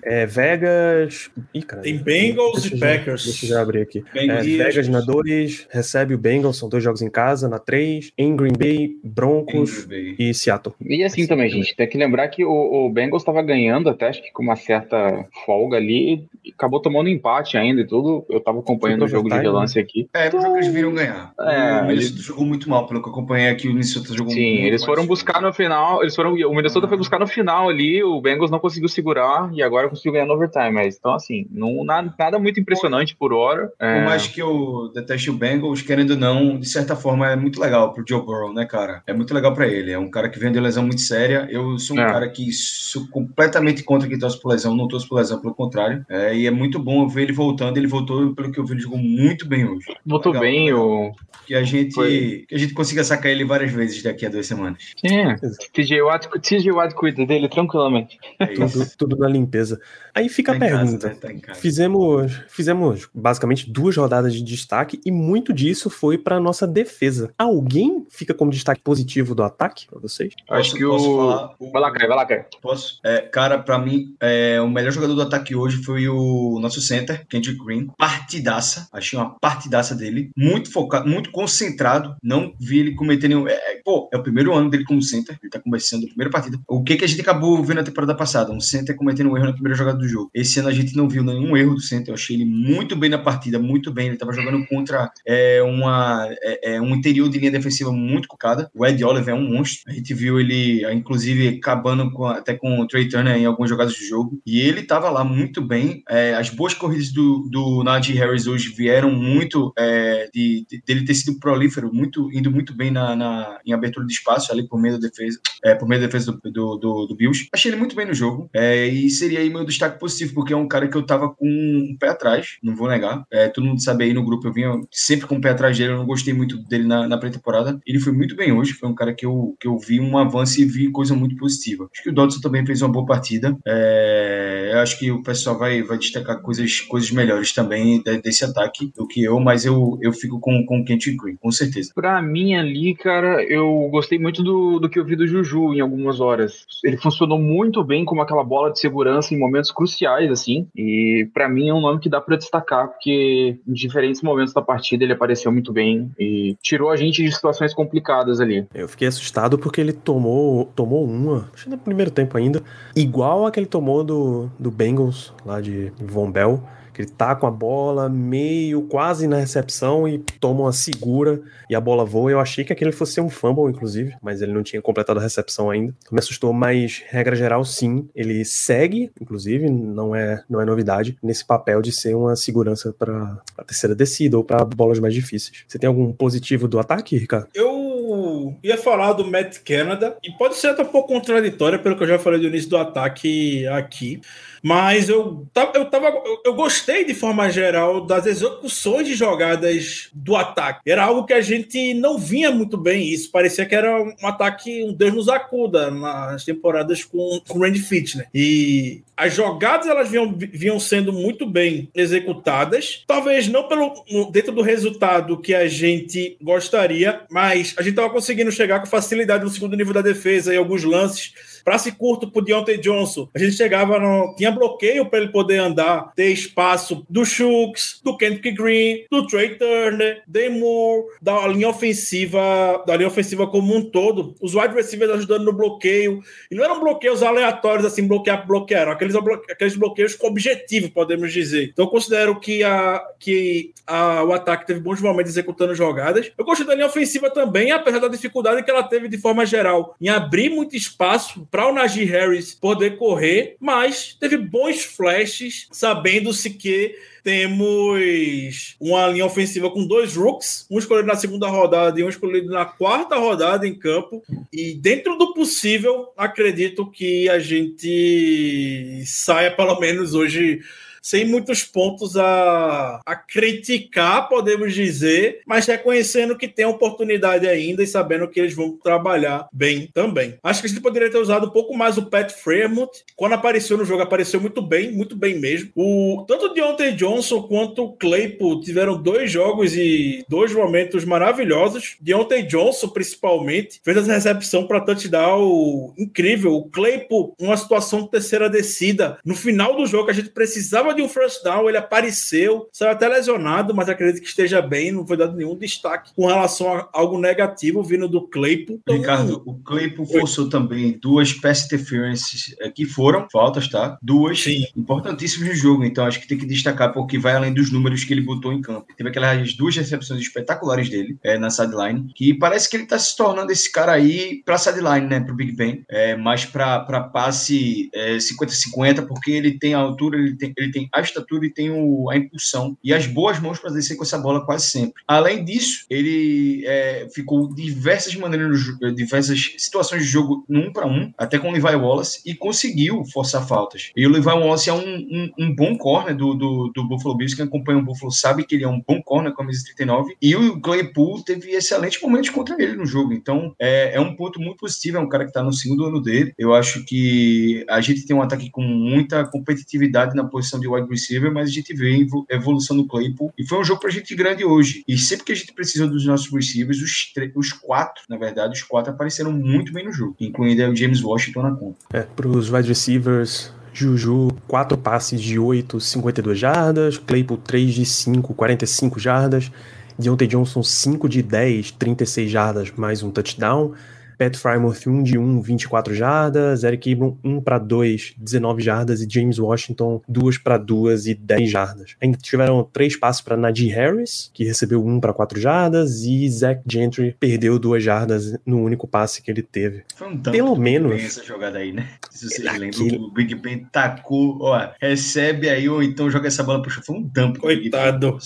É, Vegas. Ih, cara. Tem Bengals deixa e já- Packers. Deixa eu já abrir aqui. É, Vegas na 2, recebe o Bengals, são dois jogos em casa, na 3, em Green Bay, Broncos Green Bay. e Seattle. E assim também, gente, tem que lembrar que o, o Bengals estava ganhando até, acho que com uma certa folga ali, e acabou tomando empate ainda e tudo. Eu tava acompanhando o jogo de overtime, relance aqui. É, no jogo que eles viram ganhar. É, o Minnesota jogou muito mal, pelo que eu acompanhei aqui. O Minnesota jogou Sim, muito eles mal. foram buscar no final, eles foram, o Minnesota foi buscar no final ali, o Bengals não conseguiu segurar e agora conseguiu ganhar no overtime, mas então assim, não, nada, nada muito impressionante por hora. É, Por mais que eu deteste o Bengals, querendo ou não, de certa forma é muito legal pro Joe Burrow, né, cara? É muito legal pra ele. É um cara que vem de lesão muito séria. Eu sou um É. cara que sou completamente contra quem torce por lesão, não torço por lesão, pelo contrário. É, e é muito bom ver ele voltando. Ele voltou, pelo que eu vi, ele jogou muito bem hoje. Votou Legal, bem legal. o. Que a gente, Foi. que a gente consiga sacar ele várias vezes daqui a duas semanas. É, TJ Watt, TJ Watt cuida dele tranquilamente. É Tudo, tudo na limpeza. Aí fica Tá a em casa, pergunta. né? Tá em casa. Fizemos, fizemos basicamente duas rodadas de destaque e muito disso foi para nossa defesa. Alguém fica como destaque positivo do ataque para vocês? Acho Posso- que posso o. falar? Vai lá, Caio, vai lá, Caio. Posso? É, cara, pra mim, é, o melhor jogador do ataque hoje foi o nosso center, Kendrick Green. Partidaça. Achei uma partidaça dele. Muito focado, muito concentrado. Não vi ele cometer nenhum. É, é, pô, é o primeiro ano dele como center. Ele tá começando a primeira partida. O que, que a gente acabou vendo na temporada passada? Um center cometendo um erro na primeira jogada do jogo. Esse ano a gente não viu nenhum erro do center. Eu achei ele muito bem na partida, muito bem. Ele tava jogando contra é, uma, é, é, um interior de linha defensiva muito cocada. O Ed Oliver é um monstro. A gente viu ele, inclusive, acabando com, até com o Trey Turner em algumas jogadas do jogo. E ele tava lá muito bem. É, as boas corridas do, do Najee Harris hoje vieram muito é, de, de- dele ter sido prolífero, muito, indo muito bem na, na- em abertura de espaço ali por meio da defesa, é, por meio da defesa do, do, do, do Bills. Achei ele muito bem no jogo. É, e seria aí meu destaque positivo, porque é um cara que eu tava com um pé atrás, não vou negar. É, todo mundo sabe aí no grupo, eu vinha sempre com o pé atrás dele, eu não gostei muito dele na, na pré-temporada. Ele foi muito bem hoje, foi um cara que eu, que eu vi um avanço e vi coisa muito positiva. Acho que o Dodson também fez uma boa partida. É, eu acho que o pessoal vai, vai destacar coisas, coisas melhores também de- desse ataque do que eu, mas eu, eu fico com, com o Kent Green, com certeza. Pra mim ali, cara, eu gostei muito do, do que eu vi do Juju em algumas horas. Ele funcionou muito bem como aquela bola de segurança em momentos cruciais, assim. E pra mim é um nome que dá pra destacar, porque em diferentes momentos da partida ele apareceu muito bem e tirou a gente de situações complicadas ali. Eu fiquei assustado porque ele tomou, tomou uma, acho que no primeiro tempo ainda, igual a que ele tomou do, do Bengals, lá de Von Bell, que ele tá com a bola meio quase na recepção e toma uma segura e a bola voa. Eu achei que aquele fosse um fumble, inclusive, mas ele não tinha completado a recepção ainda. Me assustou, mas regra geral, sim. Ele segue, inclusive, não é, não é novidade, nesse papel de ser uma segurança para a terceira descida ou para bolas mais difíceis. Você tem algum positivo do ataque, Ricardo? Eu ia falar do Matt Canada, e pode ser até um pouco contraditória pelo que eu já falei do início do ataque aqui. Mas eu, eu, tava, eu, gostei de forma geral das execuções de jogadas do ataque. Era algo que a gente não vinha muito bem isso. Parecia que era um ataque, um Deus nos acuda nas temporadas com, com o Randy Fitner. E as jogadas elas vinham, vinham sendo muito bem executadas. Talvez não pelo dentro do resultado que a gente gostaria, mas a gente estava conseguindo chegar com facilidade no segundo nível da defesa e alguns lances. Passe curto pro Deontay Johnson. A gente chegava no. Tinha bloqueio para ele poder andar, ter espaço do Shooks, do Kendrick Green, do Trey Turner, de Moore, da linha ofensiva, da linha ofensiva como um todo. Os wide receivers ajudando no bloqueio. E não eram bloqueios aleatórios, assim, bloquear por bloquear. Eram aqueles, aqueles bloqueios com objetivo, podemos dizer. Então eu considero que, a, que a, o ataque teve bons momentos executando jogadas. Eu gostei da linha ofensiva também, apesar da dificuldade que ela teve de forma geral em abrir muito espaço para o Najee Harris poder correr, mas teve bons flashes, sabendo-se que temos uma linha ofensiva com dois rooks, um escolhido na segunda rodada e um escolhido na quarta rodada em campo. E dentro do possível, acredito que a gente saia pelo menos hoje sem muitos pontos a, a criticar, podemos dizer, mas reconhecendo que tem oportunidade ainda e sabendo que eles vão trabalhar bem também. Acho que a gente poderia ter usado um pouco mais o Pat Fremont. Quando apareceu no jogo, apareceu muito bem, muito bem mesmo. O, tanto o Deontay Johnson quanto o Claypool tiveram dois jogos e dois momentos maravilhosos. Deontay Johnson, principalmente, fez essa recepção para touchdown incrível. O Claypool, uma situação terceira descida. No final do jogo, a gente precisava de um first down, ele apareceu, saiu até lesionado, mas acredito que esteja bem, não foi dado nenhum destaque com relação a algo negativo vindo do Claypool. Então, Ricardo, o Claypool forçou também duas pass interferences eh, que foram faltas, tá? Duas Sim. importantíssimas no jogo, então acho que tem que destacar porque vai além dos números que ele botou em campo. Teve aquelas duas recepções espetaculares dele eh, na sideline, que parece que ele tá se tornando esse cara aí pra sideline, né? Pro Big Ben, é, mais pra, pra passe eh, 50-50, porque ele tem a altura, ele tem, ele tem a estatura e tem o, a impulsão e as boas mãos para descer com essa bola quase sempre. Além disso, ele é, ficou diversas maneiras, diversas situações de jogo no um para um, até com o Levi Wallace, e conseguiu forçar faltas. E o Levi Wallace é um, um, um bom corner do, do, do Buffalo Bills, quem acompanha o Buffalo sabe que ele é um bom corner com a camisa 39, e o Claypool teve excelentes momentos contra ele no jogo, então é, é um ponto muito positivo, é um cara que está no segundo ano dele, eu acho que a gente tem um ataque com muita competitividade na posição de wide receiver, mas a gente vê evo- evolução do Claypool, e foi um jogo pra gente grande hoje, e sempre que a gente precisa dos nossos receivers, os, os quatro, na verdade, os quatro apareceram muito bem no jogo, incluindo o James Washington na conta. É, pros wide receivers, Juju, 4 passes de 8, 52 jardas. Claypool, 3 de 5, 45 jardas. Deontay Johnson, 5 de 10, 36 jardas, mais um touchdown. Pat Frymouth, 1 de 1, 24 jardas. Eric Ebron, 1 para 2, 19 jardas. E James Washington, 2 para 2 e 10 jardas. Ainda tiveram 3 passes para Najee Harris, que recebeu 1 para 4 jardas. E Zach Gentry perdeu 2 jardas no único passe que ele teve. Foi um dump Pelo menos. Essa jogada aí, né? Se vocês Aquele- lembram, o Big Ben tacou, ó, recebe aí, ou então joga essa bola pro chão. Foi um dump. Coitado.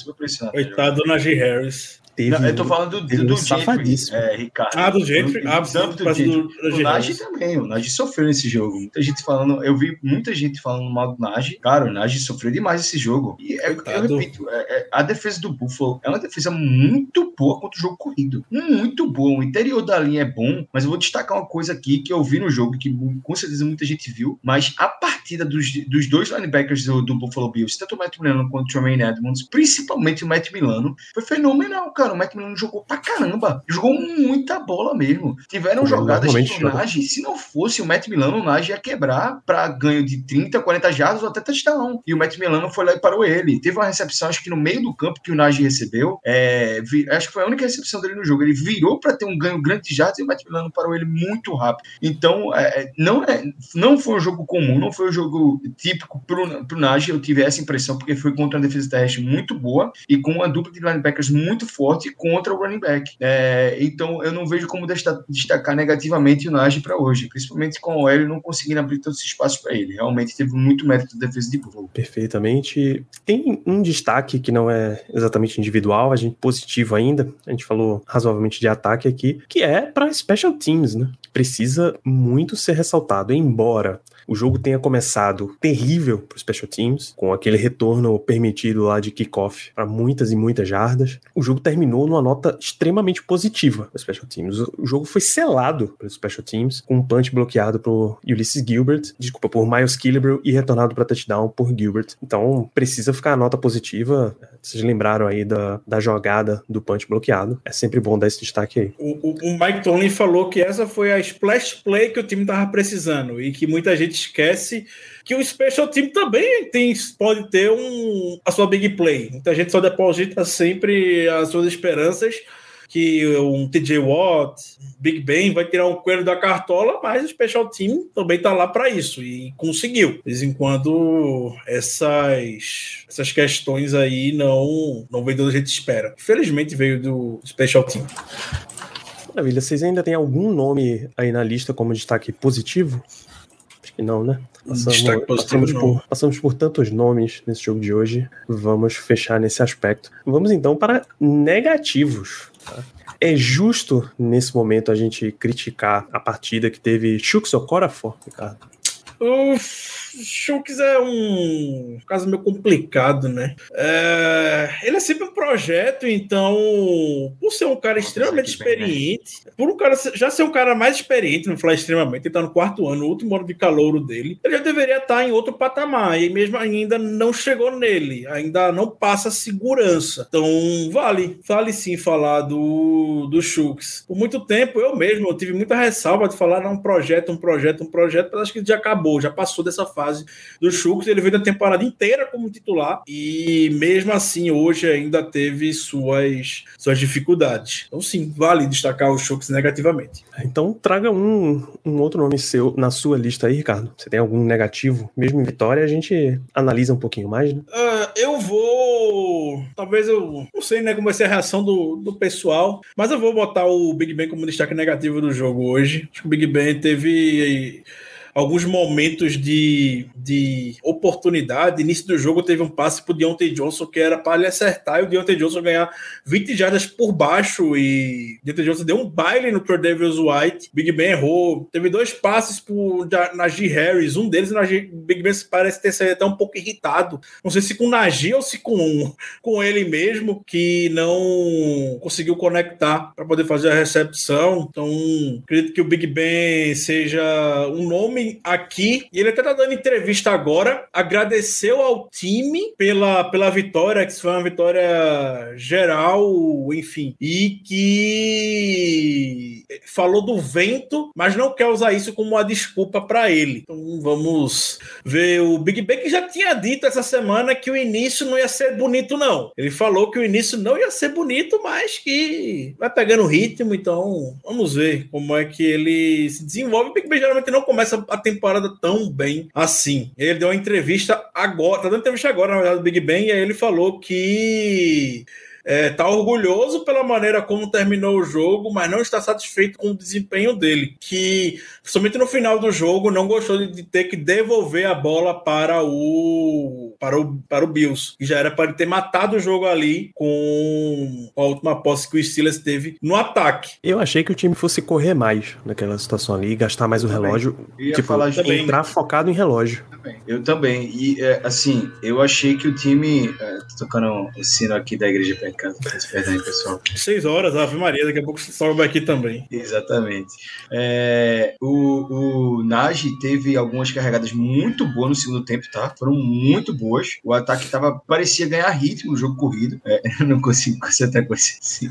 Coitado do Najee Harris. Teve. Não, eu tô falando do, do um Gentry, safadíssimo. é, Ricardo. Ah, do Gentry? Ah, tanto do do- Gentry. do O Nagy também, o Nagy sofreu nesse jogo. Muita gente falando, eu vi muita gente falando mal do Nagy. Cara, o Nagy sofreu demais esse jogo. E é, eu repito, é- é- a defesa do Buffalo é uma defesa muito boa contra o jogo corrido. Muito boa. O interior da linha é bom, mas eu vou destacar uma coisa aqui que eu vi no jogo, que com certeza muita gente viu, mas a partida dos, dos dois linebackers do, do Buffalo Bills, tanto o Matt Milano quanto o Tremaine Edmonds, principalmente o Matt Milano, foi fenomenal, cara. O Matt Milano jogou pra caramba. Jogou muita bola mesmo. Tiveram jogadas que o. Nagy, se não fosse o Matt Milano, o Nagy ia quebrar pra ganho de 30, 40 jardas ou até touchdown. E o Matt Milano foi lá e parou ele. Teve uma recepção, acho que no meio do campo que o Nagy recebeu. é, acho que foi a única recepção dele no jogo. Ele virou pra ter um ganho grande de jardas e o Matt Milano parou ele muito rápido. Então, é, é, não, é, não foi um jogo comum, não foi um jogo típico pro, pro Nagy. Eu tive essa impressão, porque foi contra uma defesa terrestre muito boa e com uma dupla de linebackers muito forte contra o running back. É, então, eu não vejo como desta- destacar negativamente o Nagy para hoje, principalmente com o OL não conseguindo abrir todos os espaços para ele. Realmente teve muito mérito da defesa de Buffalo. Perfeitamente. Tem um destaque que não é exatamente individual, a gente positivo ainda. A gente falou razoavelmente de ataque aqui, que é para special teams, né? Precisa muito ser ressaltado, embora o jogo tenha começado terrível para os special teams, com aquele retorno permitido lá de kickoff para muitas e muitas jardas. O jogo terminou numa nota extremamente positiva para os special teams. O jogo foi selado pelos special teams, com um punch bloqueado por Ulysses Gilbert, desculpa, por Miles Killebrew e retornado para touchdown por Gilbert. Então precisa ficar a nota positiva. Vocês lembraram aí da, da jogada do punch bloqueado. É sempre bom dar esse destaque aí. O, o- o Mike Tomlin falou que essa foi a splash play que o time tava precisando e que muita gente esquece que o special team também tem, pode ter um, a sua big play. Muita gente só deposita sempre as suas esperanças que um TJ Watt, Big Ben vai tirar um coelho da cartola, mas o special team também tá lá para isso e conseguiu. De vez em quando essas, essas questões aí não não vem do que espera. Infelizmente veio do special team. Maravilha. Vocês ainda tem algum nome aí na lista como destaque positivo? Não, né? Passamos, não. por, passamos por tantos nomes nesse jogo de hoje. Vamos fechar nesse aspecto. Vamos então para negativos. tá? É justo nesse momento a gente criticar a partida que teve Chuks Okorafor, Ricardo? O Shulks é um caso meio complicado, né? É, ele é sempre um projeto, então, por ser um cara extremamente né? experiente, por um cara já ser um cara mais experiente, não falar extremamente, ele tá no quarto ano, o último ano de calouro dele, ele já deveria estar em outro patamar, e mesmo ainda não chegou nele, ainda não passa segurança. Então, vale, vale sim falar do, do Shulks. Por muito tempo, eu mesmo, eu tive muita ressalva de falar, não, um projeto, um projeto, um projeto, mas acho que já acabou, já passou dessa fase do Shulks, ele veio da temporada inteira como titular, e mesmo assim, hoje ainda teve suas, suas dificuldades. Então, sim, vale destacar o Shulks negativamente. Então traga um, um outro nome seu na sua lista aí, Ricardo. Você tem algum negativo? Mesmo em vitória, a gente analisa um pouquinho mais, né? Ah, eu vou. Talvez eu. Não sei né, como vai ser a reação do, do pessoal, mas eu vou botar o Big Ben como destaque negativo do jogo hoje. Acho que o Big Ben teve. Alguns momentos de, de oportunidade. Início do jogo teve um passe pro Deontay Johnson que era para ele acertar e o Deontay Johnson ganhar 20 jardas por baixo. E Deontay Johnson deu um baile no Davis White. Big Ben errou. Teve dois passes pro Najee Harris. Um deles, o Najee- Big Ben parece ter saído até um pouco irritado. Não sei se com o Najee ou se com, [LAUGHS] com ele mesmo, que não conseguiu conectar para poder fazer a recepção. Então, acredito que o Big Ben seja um nome aqui. E ele até tá dando entrevista agora. Agradeceu ao time pela, pela vitória, que foi uma vitória geral, enfim. E que falou do vento, mas não quer usar isso como uma desculpa para ele. Então vamos ver o Big Ben que já tinha dito essa semana que o início não ia ser bonito, não. Ele falou que o início não ia ser bonito, mas que vai pegando ritmo, então vamos ver como é que ele se desenvolve. O Big Ben geralmente não começa a temporada tão bem assim. Ele deu uma entrevista agora, tá dando entrevista agora, na verdade, do Big Ben, e aí ele falou que é, tá orgulhoso pela maneira como terminou o jogo, mas não está satisfeito com o desempenho dele. Que, somente no final do jogo, não gostou de, de ter que devolver a bola para o, para o, para o Bills. E já era para ele ter matado o jogo ali com a última posse que o Steelers teve no ataque. Eu achei que o time fosse correr mais naquela situação ali, gastar mais o Também. relógio. Tipo, falar também. entrar focado em relógio. Eu também. E, é, assim, eu achei que o time. É, tô tocando o sino aqui da igreja perto de casa. Peço Perdão aí, pessoal. Seis horas, Ave Maria, daqui a pouco sobe aqui também. Exatamente. É, o, o Nagy teve algumas carregadas muito boas no segundo tempo, tá? Foram muito boas. O ataque tava, parecia ganhar ritmo no jogo corrido. É, [LAUGHS] eu não consigo concentrar com esse. assim.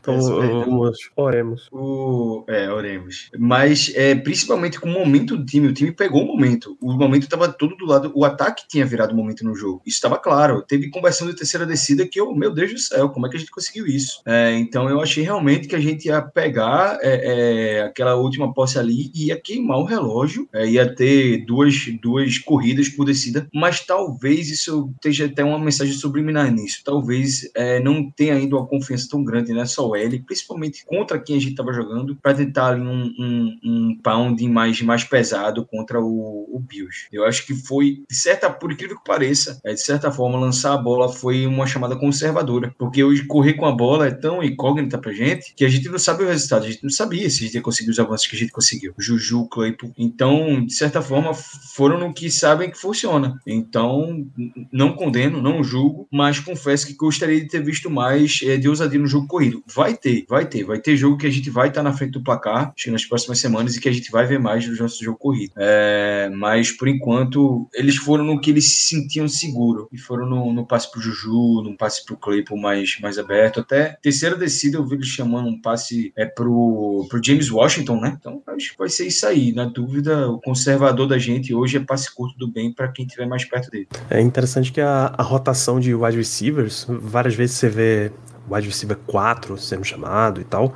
Então, vamos, oremos. O, é, oremos. Mas é, principalmente com o momento do time, o time pegou o momento. O momento estava todo do lado. O ataque tinha virado o momento no jogo. Isso estava claro. Teve conversão de terceira descida que eu, meu Deus do céu, como é que a gente conseguiu isso? É, então eu achei realmente que a gente ia pegar é, é, aquela última posse ali e ia queimar o relógio. é, ia ter duas, duas corridas por descida, mas talvez isso esteja até uma mensagem subliminar nisso. Talvez é, não tenha ainda uma confiança tão grande nessa OL, principalmente contra quem a gente estava jogando, para tentar ali um, um, um pound mais, mais pesado contra o, o Bills. Eu acho que foi, de certa, por incrível que pareça, é, de certa forma, lançar a bola foi uma chamada conservadora, porque hoje correr com a bola é tão incógnita pra gente que a gente não sabe o resultado, a gente não sabia se a gente ia conseguir os avanços que a gente conseguiu. Juju, Claypool. Então, de certa forma, foram no que sabem que funciona. Então, não condeno, não julgo, mas confesso que gostaria de ter visto mais é, de ousadia no jogo corrido. Vai ter, vai ter, vai ter jogo que a gente vai estar na frente do placar, nas próximas semanas, e que a gente vai ver mais do nosso jogo corrido. É, mas, por enquanto, eles foram no que eles se sentiam seguro. E foram no, no passe pro Juju, no passe pro Claypool mais, mais aberto. Até terceira descida eu vi eles chamando um passe é, pro, pro James Washington, né? Então, acho que vai ser isso aí. Na dúvida, o conservador da gente hoje é passe curto do bem para quem estiver mais perto dele. É interessante que a, a rotação de wide receivers, várias vezes você vê wide receiver 4 sendo chamado e tal,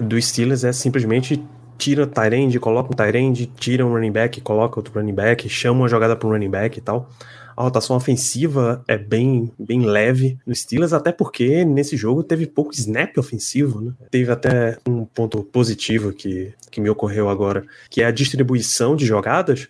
do Steelers é simplesmente tira Tyrande, coloca um Tyrande, tira um running back, coloca outro running back, chama uma jogada para um running back e tal. A rotação ofensiva é bem, bem leve no Steelers, até porque nesse jogo teve pouco snap ofensivo, né? Teve até um ponto positivo que, que me ocorreu agora, que é a distribuição de jogadas.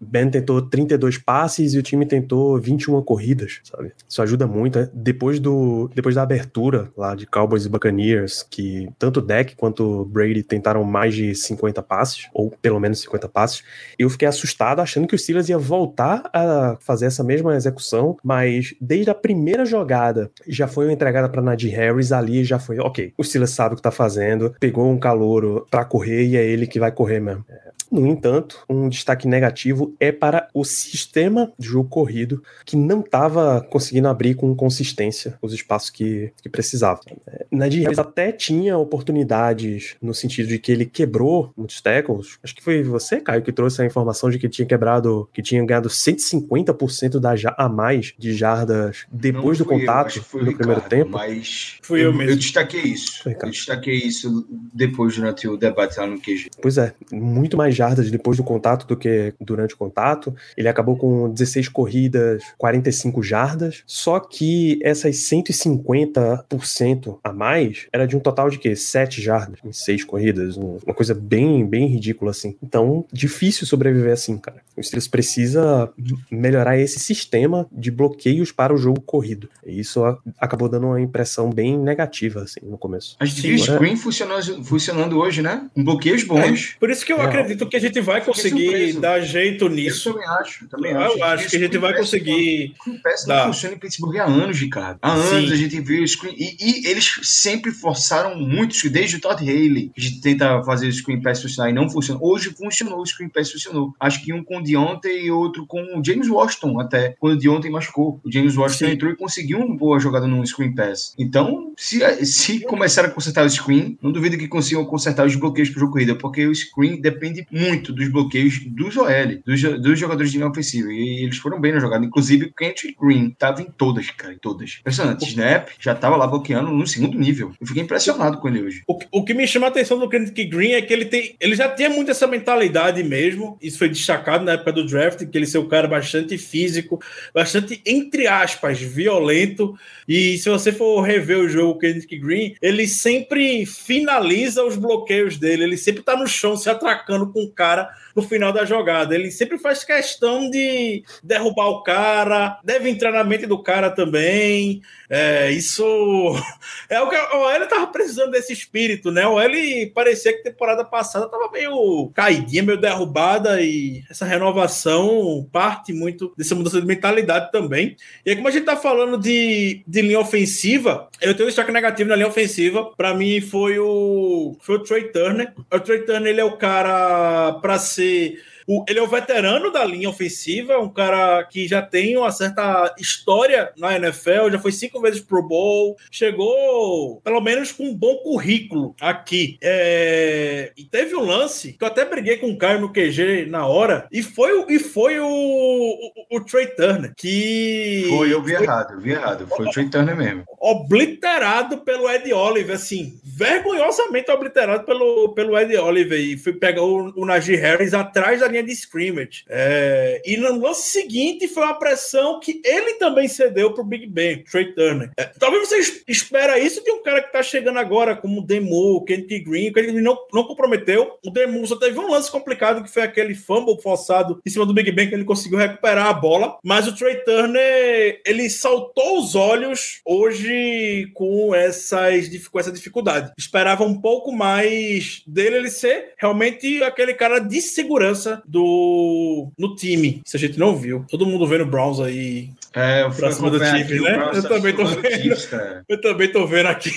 Ben tentou 32 passes e o time tentou 21 corridas, sabe? Isso ajuda muito. né? Depois, do, depois da abertura lá de Cowboys e Buccaneers, que tanto Deck quanto Brady tentaram mais de 50 passes, ou pelo menos 50 passes, eu fiquei assustado achando que o Steelers ia voltar a fazer essa mesma execução, mas desde a primeira jogada já foi entregada para Najee Harris ali já foi, ok, o Steelers sabe o que tá fazendo, pegou um calouro para correr e é ele que vai correr mesmo. No entanto, um destaque negativo é para o sistema de jogo corrido, que não estava conseguindo abrir com consistência os espaços que, que precisava. É, Najee Harris até tinha oportunidades no sentido de que ele quebrou muitos tackles. Acho que foi você, Caio, que trouxe a informação de que tinha quebrado, que tinha ganhado 150% da a mais de jardas depois do eu, contato foi no o primeiro Ricardo, tempo. Mas Fui eu mesmo. Eu destaquei isso. Foi. Eu destaquei isso depois durante o debate lá no QG. Pois é, muito mais jardas depois do contato do que durante o contato. Ele acabou com 16 corridas, 45 jardas. Só que essas 150% a mais era de um total de quê? 7 jardas em 6 corridas. um- Uma coisa bem, bem ridícula assim. Então, difícil sobreviver assim, cara. O Steelers precisa melhorar esse sistema de bloqueios para o jogo corrido. E isso acabou dando uma impressão bem negativa assim no começo. A gente agora- screen funcionando, funcionando hoje, né? Com bloqueios bons. Por isso que eu É. acredito que a gente vai conseguir dar jeito Eu nisso. também acho. Também Eu acho. acho que a gente vai conseguir. O Screen Pass não funciona em Pittsburgh há anos, Ricardo. Há anos Sim. a gente vê o screen. E, e eles sempre forçaram muito, desde o Todd Haley. A gente tenta fazer o Screen Pass funcionar e não funciona. Hoje funcionou, o Screen Pass funcionou. Acho que um com o Deontay e outro com o James Washington, até quando o Deontay machucou. O James Washington Sim. entrou e conseguiu uma boa jogada no Screen Pass. Então, se, se começar a consertar o screen, não duvido que consigam consertar os bloqueios pro jogo corrida, porque o screen depende muito dos bloqueios dos OL, dos, dos jogadores de linha ofensiva. E eles foram bem na jogada. Inclusive, o Kent Green tava em todas, cara, em todas. Impressionante. Snap já tava lá bloqueando no segundo nível. Eu fiquei impressionado com ele hoje. O, o que me chama a atenção do Kendrick Green é que ele tem. Ele já tinha muito essa mentalidade mesmo. Isso foi destacado na época do draft, que ele ser um cara bastante físico, bastante, entre aspas, violento. E se você for rever o jogo Kendrick Green, ele sempre finaliza os bloqueios dele. Ele sempre tá no chão se atracando com o cara no final da jogada. Ele sempre faz questão de derrubar o cara, deve entrar na mente do cara também. É, isso [LAUGHS] é o que o OL tava precisando desse espírito, né? O OL parecia que temporada passada tava meio caidinha, meio derrubada e essa renovação parte muito dessa mudança de mentalidade também. E aí, como a gente tá falando de, de linha ofensiva, eu tenho um destaque negativo na linha ofensiva. Para mim foi o foi o Trey Turner. O Trey Turner ele é o cara para ser c'est o, ele é o veterano da linha ofensiva, um cara que já tem uma certa história na NFL, já foi cinco vezes Pro Bowl, chegou pelo menos com um bom currículo aqui. É, e teve um lance que eu até briguei com o Caio no QG na hora, e foi, e foi o, o, o Trey Turner, que. Foi, eu vi foi, errado, eu vi errado. Foi o Trey Turner mesmo. Obliterado pelo Ed Oliver, assim, vergonhosamente obliterado pelo, pelo Ed Oliver. E foi pegar o, o Najee Harris atrás da linha linha de scrimmage. É, e no lance seguinte foi uma pressão que ele também cedeu para o Big Ben, Trey Turner. É, talvez você espera isso de um cara que está chegando agora, como o Demo, o Kenny Green, que ele não, não comprometeu. O Demo só teve um lance complicado que foi aquele fumble forçado em cima do Big Ben que ele conseguiu recuperar a bola. Mas o Trey Turner, ele saltou os olhos hoje com, essas, com essa dificuldade. Esperava um pouco mais dele ele ser realmente aquele cara de segurança do no time. Se a gente não viu. Todo mundo vendo Browns aí é, eu pra cima do Chiefs, né? Eu também tô vendo. Chiefs, eu também tô vendo aqui.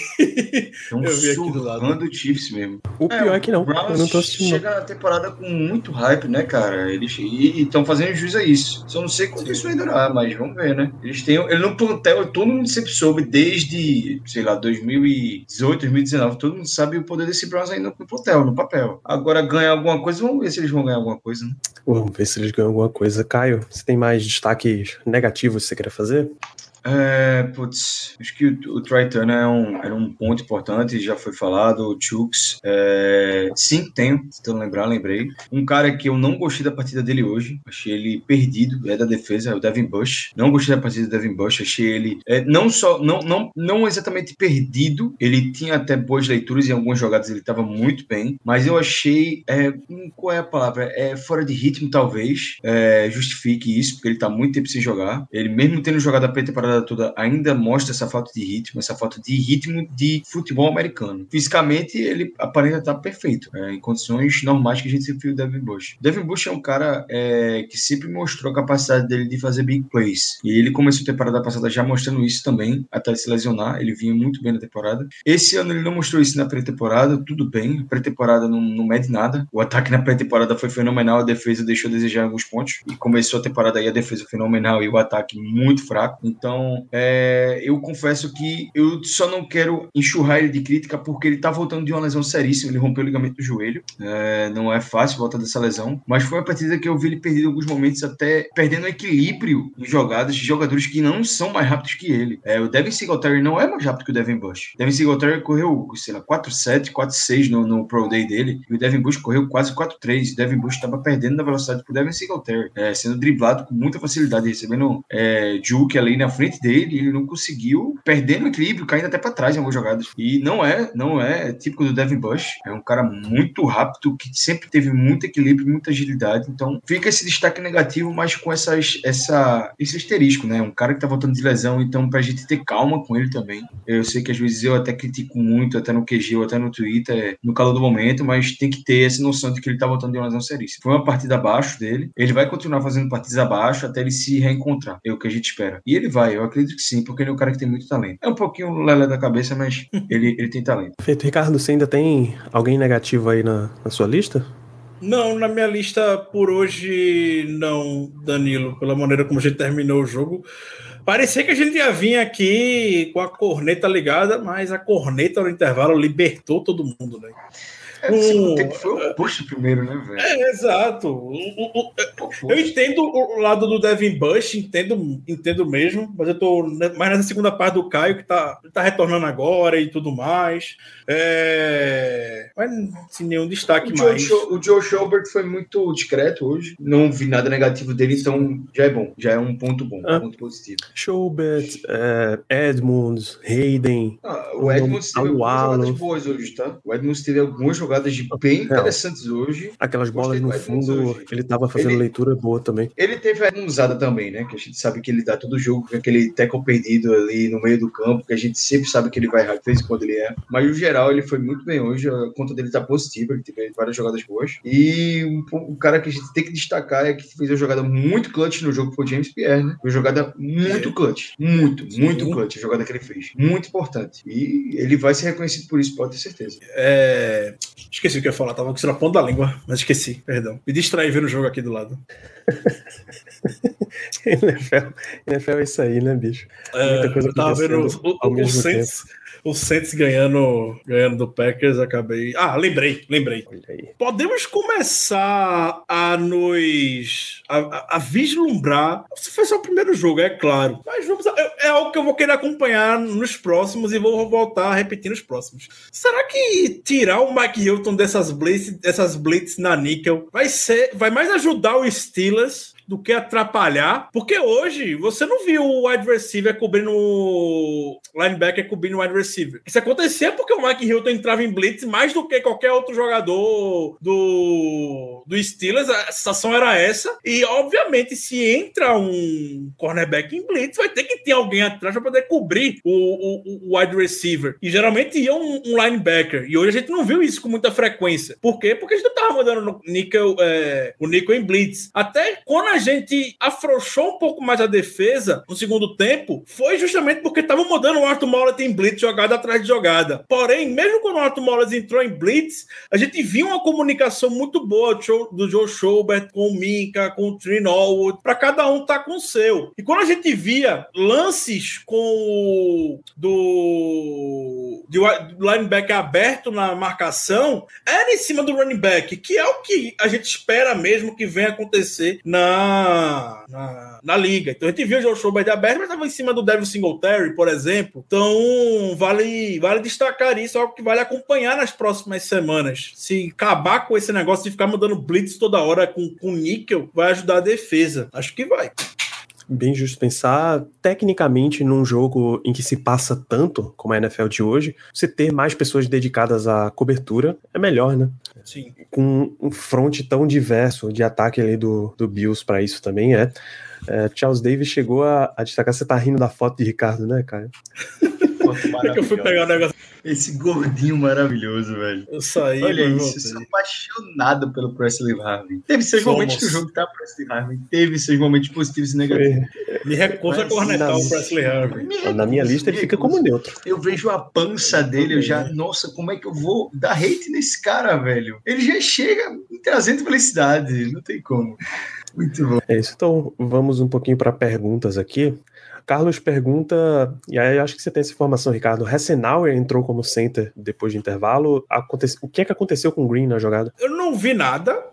É um eu vi aqui do lado. do Chiefs mesmo. O pior é, é que não. Eu não tô assistindo. Chega na temporada com muito hype, né, cara? Eles estão fazendo juiz a isso. Só não sei quanto isso vai durar, mas vamos ver, né? Eles têm. Ele no plantel, todo mundo sempre soube, desde, sei lá, 2018, 2019, todo mundo sabe o poder desse Browns ainda no plantel, no papel. Agora ganhar alguma coisa, vamos ver se eles vão ganhar alguma coisa, né? Vamos ver se eles ganham alguma coisa. Caio, você tem mais destaques negativos que você quer fazer? É, putz, acho que o, o Troy Turner é um, era um ponto importante, já foi falado, o Chooks. É, sim, tenho, tentando lembrar, lembrei. Um cara que eu não gostei da partida dele hoje, achei ele perdido, é da defesa, é o Devin Bush. Não gostei da partida do Devin Bush, achei ele é, não só, não, não, não exatamente perdido, ele tinha até boas leituras em algumas jogadas, ele estava muito bem, mas eu achei, é, hum, qual é a palavra? É fora de ritmo, talvez, é, justifique isso, porque ele está muito tempo sem jogar. Ele, mesmo tendo jogado a pré-temporada temporada toda ainda mostra essa falta de ritmo, essa falta de ritmo de futebol americano. Fisicamente, ele aparenta estar perfeito, é, em condições normais que a gente sempre viu o Devin Bush. Devin Bush é um cara é, que sempre mostrou a capacidade dele de fazer big plays. E ele começou a temporada passada já mostrando isso também, até se lesionar. Ele vinha muito bem na temporada. Esse ano ele não mostrou isso na pré-temporada, tudo bem. Pré-temporada não, não mede nada. O ataque na pré-temporada foi fenomenal, a defesa deixou a desejar alguns pontos. E começou a temporada aí a defesa fenomenal e o ataque muito fraco. Então, então, é, eu confesso que eu só não quero enxurrar ele de crítica porque ele tá voltando de uma lesão seríssima. Ele rompeu o ligamento do joelho. É, não é fácil voltar dessa lesão. Mas foi a partida que eu vi ele perder em alguns momentos, até perdendo equilíbrio em jogadas de jogadores que não são mais rápidos que ele. É, o Devin Singletary não é mais rápido que o Devin Bush. Devin Singletary correu, sei lá, 4-7, 4-6 no, no Pro Day dele. E o Devin Bush correu quase 4-3. O Devin Bush estava perdendo na velocidade pro Devin Singletary. É, sendo driblado com muita facilidade, recebendo é, juke ali na frente frente dele, ele não conseguiu, perdendo o equilíbrio, caindo até para trás em algumas jogadas. E não é, não é típico do Devin Bush. É um cara muito rápido, que sempre teve muito equilíbrio, muita agilidade. Então fica esse destaque negativo, mas com essas, essa, esse asterisco, né? Um cara que tá voltando de lesão, então pra gente ter calma com ele também. Eu sei que às vezes eu até critico muito, até no QG ou até no Twitter, no calor do momento, mas tem que ter essa noção de que ele tá voltando de uma lesão seríssima. Foi uma partida abaixo dele, ele vai continuar fazendo partidas abaixo até ele se reencontrar. É o que a gente espera. E ele vai, eu eu acredito que sim, porque ele é um cara que tem muito talento. É um pouquinho lelé da cabeça, mas [LAUGHS] ele, ele tem talento. Perfeito. Ricardo, você ainda tem alguém negativo aí na, na sua lista? Não, na minha lista por hoje, não, Danilo, pela maneira como a gente terminou o jogo. Parecia que a gente ia vir aqui com a corneta ligada, mas a corneta no intervalo libertou todo mundo, né? [LAUGHS] É, o segundo tempo foi o oposto primeiro, né, velho? É, exato. O- o- o- eu entendo o lado do Devin Bush, entendo, entendo mesmo, mas eu tô mais nessa segunda parte do Caio, que tá, tá retornando agora e tudo mais. É... Mas sem nenhum destaque O Joe, mais. Scho- o Joe Schobert foi muito discreto hoje. Não vi nada negativo dele, então já é bom. Já é um ponto bom, Ah. um ponto positivo. Schubert, é, Edmonds, Hayden. Ah, o Edmonds teve algumas jogadas boas hoje, tá? O Edmonds teve algumas jogadas de bem interessantes hoje. Aquelas bolas no fundo, ele tava fazendo Ele- leitura boa também. Ele teve a usada também, né? Que a gente sabe que ele dá todo jogo com aquele tackle perdido ali no meio do campo, que a gente sempre sabe que ele vai errar de vez quando ele é. Mas no geral ele foi muito bem hoje, a conta dele tá positiva, ele teve várias jogadas boas. E o, o cara que a gente tem que destacar é que fez uma jogada muito clutch no jogo foi o James Pierre, né? Foi uma jogada muito clutch. Muito, muito clutch a jogada que ele fez. Muito importante. E ele vai ser reconhecido por isso, pode ter certeza. É, Esqueci o que eu ia falar, tava com na ponta da língua, mas esqueci, perdão. Me distraí vendo o jogo aqui do lado. [LAUGHS] NFL, NFL é isso aí, né, bicho? Muita coisa eu tava vendo o, o, o Saints, o Saints ganhando, ganhando do Packers, acabei. Ah, lembrei, lembrei. Podemos começar a nos. a, a- a vislumbrar. Se foi só o primeiro jogo, é claro. Mas vamos. é, é algo que eu vou querer acompanhar nos próximos e vou voltar a repetir nos próximos. Será que tirar o Mike Hilton dessas blitz, dessas blitz na níquel vai ser. vai mais ajudar o Steelers? Do que atrapalhar, porque hoje você não viu o wide receiver cobrindo o linebacker cobrindo o wide receiver. Isso acontecia porque o Mike Hilton entrava em blitz mais do que qualquer outro jogador do, do Steelers. A situação era essa. E, obviamente, se entra um cornerback em blitz, vai ter que ter alguém atrás para poder cobrir o, o, o wide receiver. E geralmente ia um, um linebacker. E hoje a gente não viu isso com muita frequência. Por quê? Porque a gente não tava mandando no é, o nickel em blitz. Até quando a gente afrouxou um pouco mais a defesa no segundo tempo, foi justamente porque estavam mandando o Arthur Mollett em blitz jogada atrás de jogada. Porém, mesmo quando o Arthur Mollett entrou em blitz, a gente viu uma comunicação muito boa do Joe- Schobert com o Minka, com o Trey Norwood, para cada um estar com o seu. E quando a gente via lances com o do, do linebacker aberto na marcação, era em cima do running back, que é o que a gente espera mesmo que venha acontecer na, na, na liga. Então a gente viu o Joe Schobert aberto, mas estava em cima do Devin Singletary, por exemplo. Então vale, vale destacar isso, algo que vale acompanhar nas próximas semanas. Se acabar com esse negócio de ficar mandando blitz toda hora com, com níquel, vai ajudar a defesa. Acho que vai. Bem justo pensar, tecnicamente, num jogo em que se passa tanto, como a NFL de hoje, você ter mais pessoas dedicadas à cobertura é melhor, né? Sim. Com um front tão diverso de ataque ali do, do Bills para isso também é. É, Charles Davis chegou a, a destacar, você tá rindo da foto de Ricardo, né, cara? [LAUGHS] É que eu fui pegar o negócio. Esse gordinho maravilhoso, velho. Eu saí, Olha isso, eu sou apaixonado pelo Presley Harvey. Teve seus Somos. momentos que o jogo tá Presley Harvey, teve seus momentos positivos e negativos. Me recuso a cornetar não. o Presley Harvey. Na minha lista ele fica como neutro. Eu vejo a pança dele, eu já, nossa, como é que eu vou dar hate nesse cara, velho? Ele já chega me trazendo felicidade, não tem como. Muito bom. É isso. Então, vamos um pouquinho para perguntas aqui. Carlos pergunta, e aí acho que você tem essa informação, Ricardo. Hassenauer entrou como center depois de intervalo. Acontece, o que é que aconteceu com o Green na jogada? Eu não vi nada,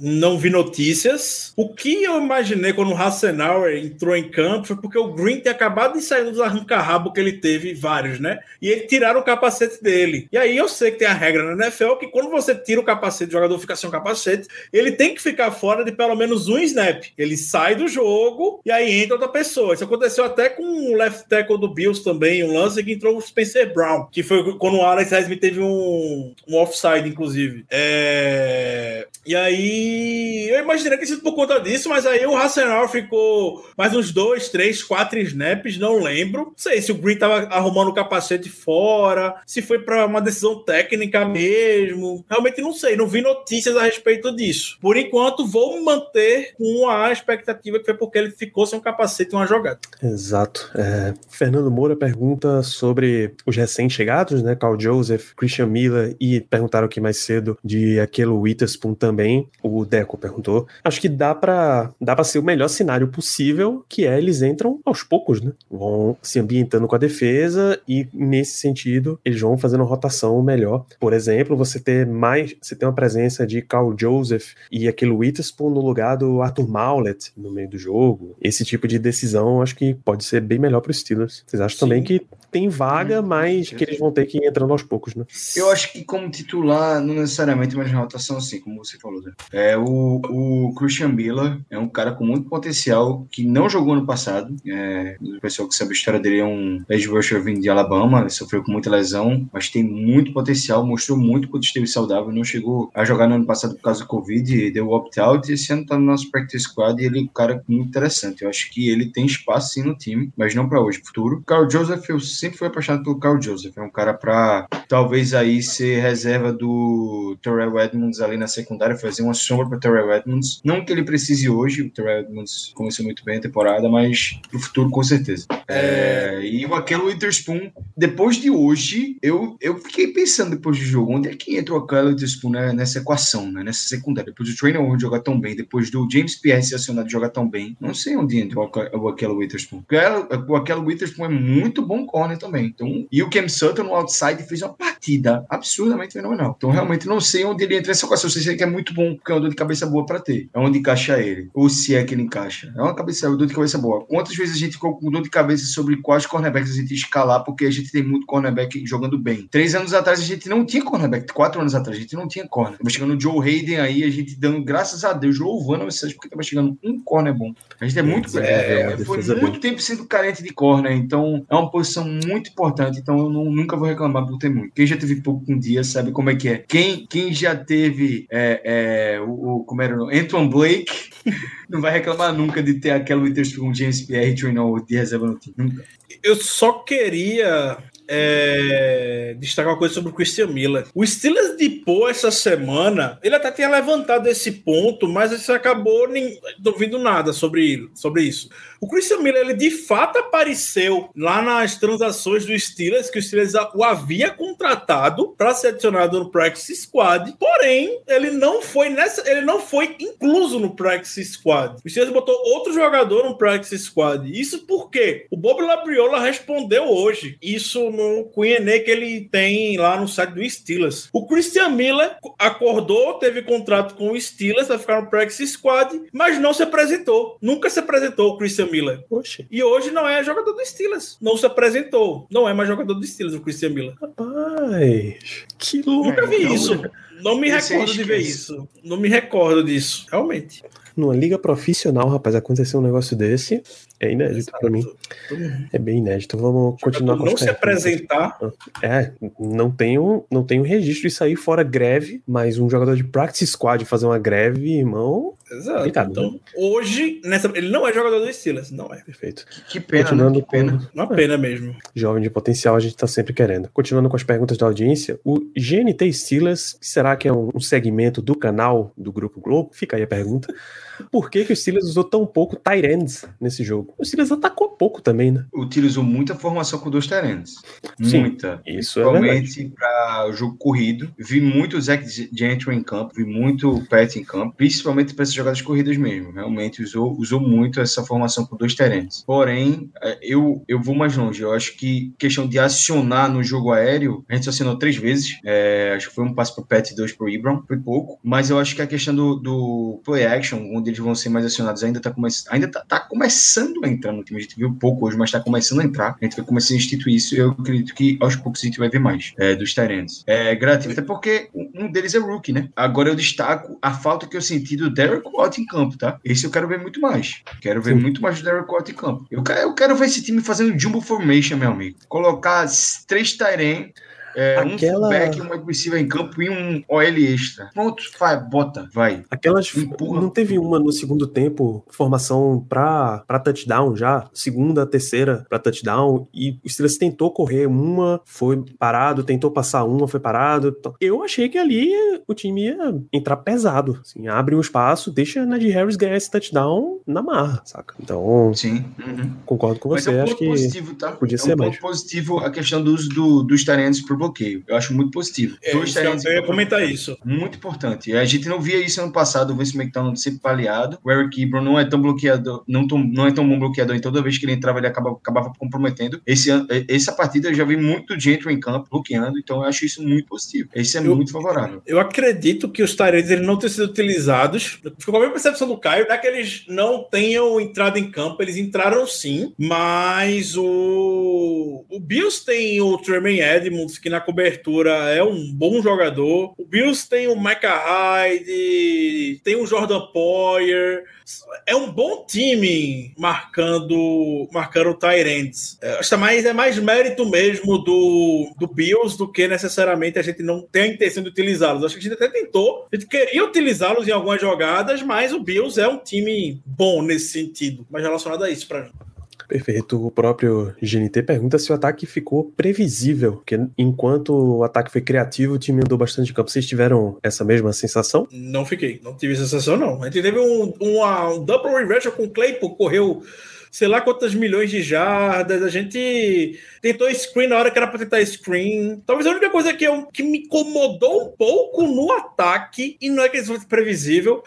não vi notícias. O que eu imaginei quando o Hassenauer entrou em campo foi porque o Green tinha acabado de sair dos arranca-rabo que ele teve, vários, né? E ele tiraram o capacete dele. E aí eu sei que tem a regra na NFL que quando você tira o capacete, o jogador fica sem o capacete, ele tem que ficar fora de pelo menos um snap. Ele sai do jogo e aí entra outra pessoa. Isso aconteceu até com o left tackle do Bills também, um lance que entrou o Spencer Brown, que foi quando o Alex Highsmith teve um, um offside, inclusive. É... E aí eu imaginei que sido por conta disso, mas aí o Hassenauer ficou mais uns dois, três, quatro snaps, não lembro. Não sei se o Green tava arrumando o capacete fora, se foi para uma decisão técnica mesmo. Realmente não sei, não vi notícias a respeito disso. Por enquanto, vou manter com a expectativa que foi porque ele ficou sem um capacete em uma jogada. Exato. É, Fernando Moura pergunta sobre os recém-chegados, né? Carl Joseph, Christian Miller e perguntaram aqui mais cedo de aquele Witherspoon também. O Deco perguntou. Acho que dá pra, dá pra ser o melhor cenário possível, que é eles entram aos poucos, né? Vão se ambientando com a defesa e, nesse sentido, eles vão fazendo uma rotação melhor. Por exemplo, você ter mais. Você ter uma presença de Carl Joseph e aquele Witherspoon no lugar do Arthur Maulet no meio do jogo. Esse tipo de decisão acho que pode ser bem melhor para os Steelers. Vocês acham também que tem vaga, mas que eles vão ter que ir entrando aos poucos, né? Eu acho que como titular, não necessariamente, mas na rotação assim, como você falou. Né? É, o, o Christian Miller é um cara com muito potencial que não jogou no passado. É, o pessoal que sabe a história dele é um edge rusher vindo de Alabama, ele sofreu com muita lesão, mas tem muito potencial, mostrou muito quando esteve saudável, não chegou a jogar no ano passado por causa do Covid, deu opt-out e esse ano tá no nosso practice squad e ele é um cara muito interessante. Eu acho que ele tem espaço sim no time, mas não para hoje, futuro. Carl Joseph, eu sempre fui apaixonado pelo Carl Joseph, é um cara para talvez aí ser reserva do Terrell Edmonds ali na secundária, fazer uma sombra para Terrell Edmonds. Não que ele precise hoje, o Terrell Edmonds começou muito bem a temporada, mas pro futuro com certeza. É, e o aquele Witherspoon, depois de hoje, eu, eu fiquei pensando depois do jogo, onde é que entra o aquele Witherspoon né, nessa equação, né, nessa secundária? Depois do Trainer Ward jogar tão bem, depois do James Pierre acionado jogar tão bem, não sei onde entra o aquele Witherspoon. O aquele Witherspoon é muito bom corner também. Então, e o Cam Sutton no outside fez uma partida absurdamente fenomenal. Então, realmente não sei onde ele entra nessa equação. Sei se ele é muito bom, porque é uma dor de cabeça boa para ter. É onde encaixa ele. Ou se é que ele encaixa. É uma cabeça, é uma dor de cabeça boa. Quantas vezes a gente ficou com dor de cabeça sobre quais cornerbacks a gente escalar, porque a gente tem muito cornerback jogando bem. Três anos atrás a gente não tinha cornerback. Quatro anos atrás a gente não tinha corner. Tava chegando o Joe Hayden aí, a gente dando graças a Deus, louvando a mensagem, porque tava chegando um corner bom. A gente é muito. É, É, uma foi muito tempo sendo carente de corner, então é uma posição muito importante. Então eu não- nunca vou reclamar por ter muito. Quem já teve pouco um dia sabe como é que é. Quem, quem já teve é, é, o, o- como era o Antoine Blake [LAUGHS] não vai reclamar nunca de ter aquela Witherspoon, James Pierre e de reserva no time. Nunca. Eu só queria é, destacar uma coisa sobre o Christian Miller. O Steelers de Poe essa semana, ele até tinha levantado esse ponto, mas isso acabou nem não ouvindo nada sobre, sobre isso. O Christian Miller, ele de fato apareceu lá nas transações do Steelers, que o Steelers o havia contratado para ser adicionado no Practice Squad, porém, ele não foi nessa, ele não foi incluso no Practice Squad. O Steelers botou outro jogador no Practice Squad. Isso porque o Bob Labriola respondeu hoje. Isso no Q&A que ele tem lá no site do Steelers. O Christian Miller acordou, teve contrato com o Steelers, vai ficar no Practice Squad, mas não se apresentou. Nunca se apresentou o Christian Miller. Oxe, E hoje não é jogador do Steelers. Não se apresentou. Não é mais jogador do Steelers, o Christian Miller. rapaz. Que louco. Nunca vi então, isso. Não me esse aí recordo de ver isso. Não me recordo disso. Realmente. Numa liga profissional, rapaz, acontecer um negócio desse é inédito pra mim. É bem inédito. Vamos continuar com não se perguntas. apresentar. É, não tenho, não tenho registro disso aí fora greve, mas um jogador de practice squad fazer uma greve, irmão, Exato. Então, hoje, nessa, ele não é jogador do Steelers. Não é. perfeito. Que, que pena, né? Continuando Que pena. com Uma pena mesmo. jovem de potencial, a gente tá sempre querendo. Continuando com as perguntas da audiência, o GNT Steelers, será que é um, segmento do canal do Grupo Globo? Fica aí a pergunta. Por que, que o Steelers usou tão pouco ends nesse jogo? O Steelers atacou pouco também, né? Utilizou muita formação com dois. Sim, Muita. Isso é. Principalmente para o jogo corrido. Vi muito o Zach Gentry em campo, vi muito o Pat em campo, principalmente para essas jogadas corridas mesmo. Realmente usou, usou muito essa formação com dois terrenos. Porém, eh, eu, eu vou mais longe. Eu acho que questão de acionar no jogo aéreo, a gente só acionou três vezes. Eh, acho que foi um passo para o Pat e dois para o Ibram. Foi pouco. Mas eu acho que a questão do, do play action, onde eles vão ser mais acionados, ainda está come ainda tá, tá começando a entrar no time. A gente viu pouco hoje, mas está começando a entrar. A gente vai começar a instituir isso. Eu acredito que aos poucos a gente vai ver mais é, dos Tyrants. É grativo, até porque um deles é rookie, né? Agora eu destaco a falta que eu senti do Derek Watt em campo, tá? Esse eu quero ver muito mais. Quero ver Sim. muito mais do Derek Watt em campo. Eu quero, eu quero ver esse time fazendo jumbo formation, meu amigo. Colocar três Tyrants é, um Aquela- fullback, um wide receiver em campo e um OL extra. Pronto, vai, bota, vai. Aquelas. Empurra. Não teve uma no segundo tempo, formação pra, pra touchdown já, segunda, terceira pra touchdown, e o Steelers tentou correr uma, foi parado, tentou passar uma, foi parado. Então, Eu achei que ali o time ia entrar pesado. Assim, abre um espaço, deixa a Najee Harris ganhar esse touchdown na marra, saca? Então, Sim. uhum. concordo com Mas você, é um acho ponto que. positivo, tá? podia é ser um mais. ponto positivo a questão do uso do, dos talentos por bloqueio. Eu acho muito positivo. É, Dois isso, eu ia comentar isso. Muito importante. A gente não via isso ano passado, o Vince McDonald sempre baleado. O Eric Ebron não é tão bloqueador, não, tão, não é tão bom bloqueador, e toda vez que ele entrava, ele acabava, acabava comprometendo. Esse, essa partida eu já vi muito Gentry em campo bloqueando, então eu acho isso muito positivo. Esse é Eu- muito favorável. Eu acredito que os Tyrants eles não tenham sido utilizados. Ficou com a mesma percepção do Caio, não é que eles não tenham entrado em campo, eles entraram sim, mas o, o Bills tem o Tremaine Edmonds, que na cobertura é um bom jogador. O Bills tem o Micah Hyde, tem o Jordan Poyer. É um bom time marcando marcando o Tyrants. É, é mais, é mais mérito mesmo do, do Bills do que necessariamente a gente não tem a intenção de utilizá-los. Acho que a gente até tentou, a gente queria utilizá-los em algumas jogadas, mas o Bills é um time bom nesse sentido, mas relacionado a isso para mim. Perfeito. O próprio GNT pergunta se o ataque ficou previsível, porque enquanto o ataque foi criativo, o time andou bastante de campo. Vocês tiveram essa mesma sensação? Não fiquei, não tive sensação, não. A gente teve um, uma- um double reversion com o Claypool, correu sei lá quantas milhões de jardas. A gente tentou screen na hora que era para tentar screen. Talvez a única coisa que, eu, que me incomodou um pouco no ataque, e não é que isso fosse previsível.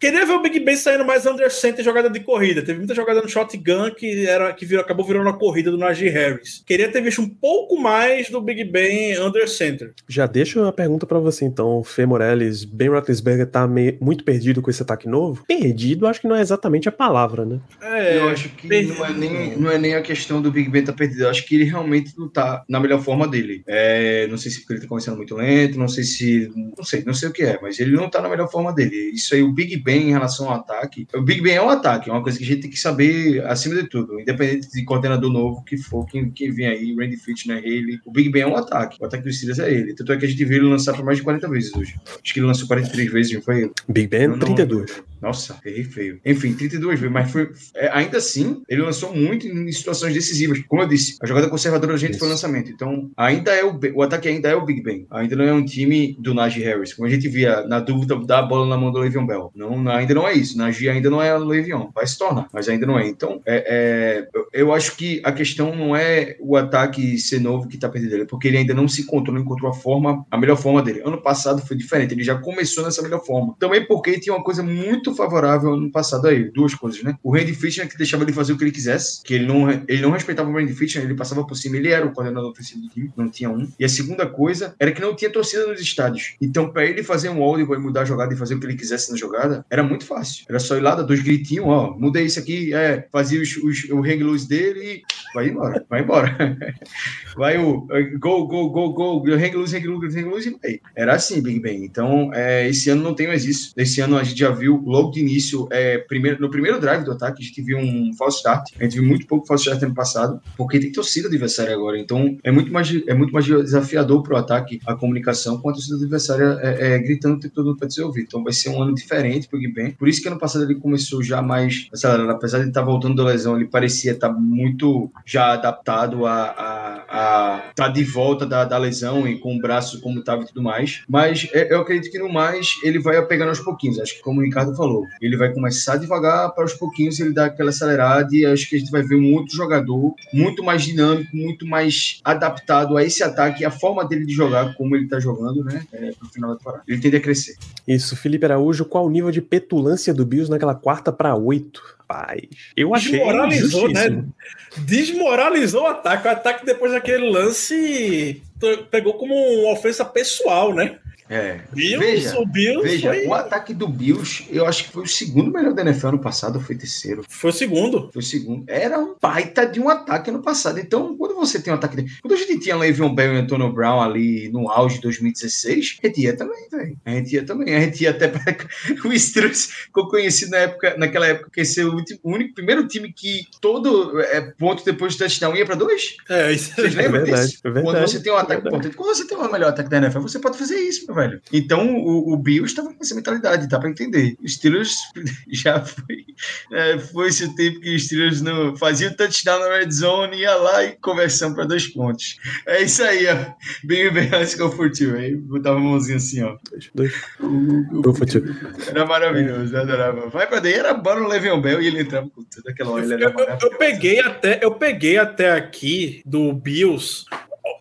Queria ver o Big Ben saindo mais under center jogada de corrida. Teve muita jogada no shotgun que, era, que virou- acabou virando a corrida do Najee Harris. Queria ter visto um pouco mais do Big Ben under center. Já deixo a pergunta pra você então, Fê Morales. Ben Roethlisberger tá meio- muito perdido com esse ataque novo? Perdido, acho que não é exatamente a palavra, né? É, eu acho que perdido. não é, nem, não é nem a questão do Big Ben estar perdido. Eu acho que ele realmente não tá na melhor forma dele. É, não sei se ele tá começando muito lento, não sei se. Não sei, não sei o que é, mas ele não tá na melhor forma dele. Isso aí, o Big Ben em relação ao ataque. O Big Ben é um ataque, é uma coisa que a gente tem que saber acima de tudo. Independente de coordenador novo que for, quem, quem vem aí, Randy Fitchner, Haley. O Big Ben é um ataque. O ataque dos Steelers é ele. Tanto é que a gente viu ele lançar por mais de 40 vezes hoje. Acho que ele lançou 43 vezes, não foi ele? Big Ben, não- 32. Nossa, errei feio. Enfim, 32 vezes, mas foi, é, ainda assim, ele lançou muito em situações decisivas. Como eu disse, a jogada conservadora da gente foi o lançamento. Então, ainda é o, o ataque ainda é o Big Ben. Ainda não é um time do Najee Harris. Como a gente via na dúvida da bola na mão do Le'Veon Bell. Não, não- ainda não é isso. Najee ainda não é o Le'Veon. Vai se tornar, mas ainda não é. Então, é, é, eu- acho que a questão não é o ataque ser novo que tá perdido dele, porque ele ainda não se encontrou, não encontrou a forma, a melhor forma dele. Ano passado foi diferente, ele já começou nessa melhor forma. Também porque tinha uma coisa muito favorável ano passado a ele, duas coisas, né? O Randy Fitchner que deixava ele fazer o que ele quisesse, que ele não, ele não respeitava o Randy Fitchner, ele passava por cima, ele era o coordenador ofensivo do time, não tinha um. E a segunda coisa era que não tinha torcida nos estádios. Então, para ele fazer um audible e mudar a jogada e fazer o que ele quisesse na jogada, era muito fácil. Era só ir lá, dar dois gritinhos, ó, mudei isso aqui, é, fazia os, os, o hang loose dele e vai embora, vai embora. [LAUGHS] vai o eh, go, go, go, go, hang loose, hang loose, hang loose e vai. Era assim, Big Ben. Então, é, esse ano não tem mais isso. Esse ano a gente já viu logo de início, é, primeiro, no primeiro drive do ataque, a gente viu um false start. A gente viu muito pouco false start ano passado, porque tem torcida adversária agora. Então, é muito mais, é muito mais desafiador para o ataque a comunicação com a torcida adversária é, é, gritando o tempo todo para ser ouvido. Então, vai ser um ano diferente para o Big Ben. Por isso que ano passado ele começou já mais acelerado. Apesar de estar voltando da lesão, ele parecia estar muito já adaptado a, a, a estar de volta da, da lesão e com o braço como estava e tudo mais. Mas é, eu acredito que no mais ele vai pegando aos pouquinhos. Acho que como o Ricardo falou, ele vai começar devagar para aos pouquinhos ele dar aquela acelerada e acho que a gente vai ver um outro jogador muito mais dinâmico, muito mais adaptado a esse ataque e a forma dele de jogar, como ele está jogando, né? É, pro final da temporada. Ele tende a crescer. Isso, Felipe Araújo, qual o nível de petulância do Bills naquela quarta pra oito? Rapaz, eu achei Desmoralizou, né? Desmoralizou o ataque. O ataque, depois daquele lance, pegou como uma ofensa pessoal, né? É. Bills, Veja, o Bills Veja, foi, o ataque do Bills, eu acho que foi o segundo melhor da NFL ano passado, ou foi terceiro? foi o segundo. Foi o segundo. Era um baita de um ataque ano passado. Então, quando você tem um ataque. De... Quando a gente tinha Le'Veon Bell e Antonio Brown ali no auge de 2016, a gente ia também, velho. A gente ia também. A gente ia até para. [LAUGHS] O Steelers ficou conhecido na época, naquela época, que ser o, último- o único primeiro time que todo é, ponto depois do touchdown ia para dois. É, isso Vocês É lembram verdade, disso? é verdade. Quando você tem um ataque É verdade. importante, quando você tem o melhor ataque da NFL, você pode fazer isso, meu velho. Então o, o Bills estava com essa mentalidade, dá pra entender. Os Steelers [LAUGHS] já foi, é, foi esse tempo que os Steelers não fazia o touchdown na red zone, ia lá e conversão para dois pontos. É isso aí, ó. Bem, bem, acho que eu furtiu. Aí botava a mãozinha assim, ó. Dois, dois. O-. Era maravilhoso, eu adorava. Vai pra daí, era bom no Le'Veon Bell e ele entrava com tudo aquela hora. Ele Eu, era eu- eu maravilhoso. peguei até, eu peguei até aqui do Bills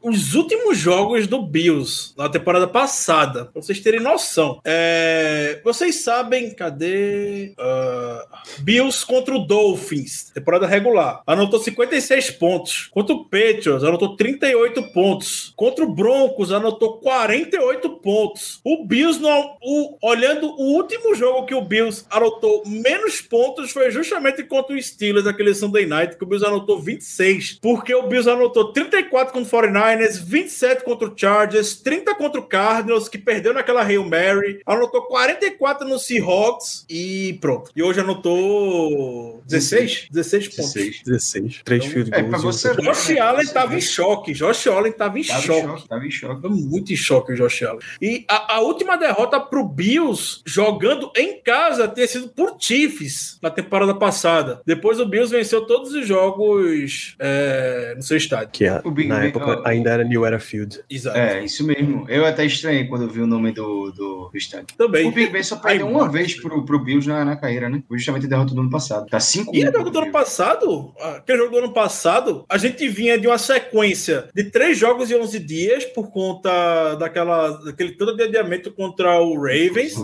os últimos jogos do Bills na temporada passada, pra vocês terem noção. É, vocês sabem, cadê? Ah, Bills contra o Dolphins, temporada regular. Anotou 56 pontos. Contra o Patriots, anotou 38 pontos. Contra o Broncos, anotou 48 pontos. O Bills, não, o- olhando o último jogo que o Bills anotou menos pontos foi justamente contra o Steelers, aquele Sunday Night, que o Bills anotou 26. Porque o Bills anotou 34 contra o 49ers, 27 contra o Chargers, 30 contra o Cardinals, que perdeu naquela Hail Mary, anotou 44 no Seahawks e pronto. E hoje anotou 16? 16 pontos. 16. 16. Três field É, goals. pra e um você ver, Josh né? Allen tava em choque. Josh Allen tava em Tava em choque. choque, tava em choque. Tava muito em choque o Josh Allen. E a, a última derrota pro Bills, jogando em casa, tinha sido por Chiefs na temporada passada. Depois o Bills venceu todos os jogos é, no seu estádio. Que a- O Big na Ben- época ainda era New Era Field. Exato. É, isso mesmo. Eu até estranhei quando vi o nome do, do, do estádio. Também. O Big Ben só perdeu Ai, uma mano. vez pro, pro Bills na, na carreira, né? Justamente derrota do ano passado. Tá 5 E o jogo do ano passado, aquele jogo do ano passado, a gente vinha de uma sequência de três jogos em 11 dias por conta daquela, daquele todo de adiamento contra o Ravens.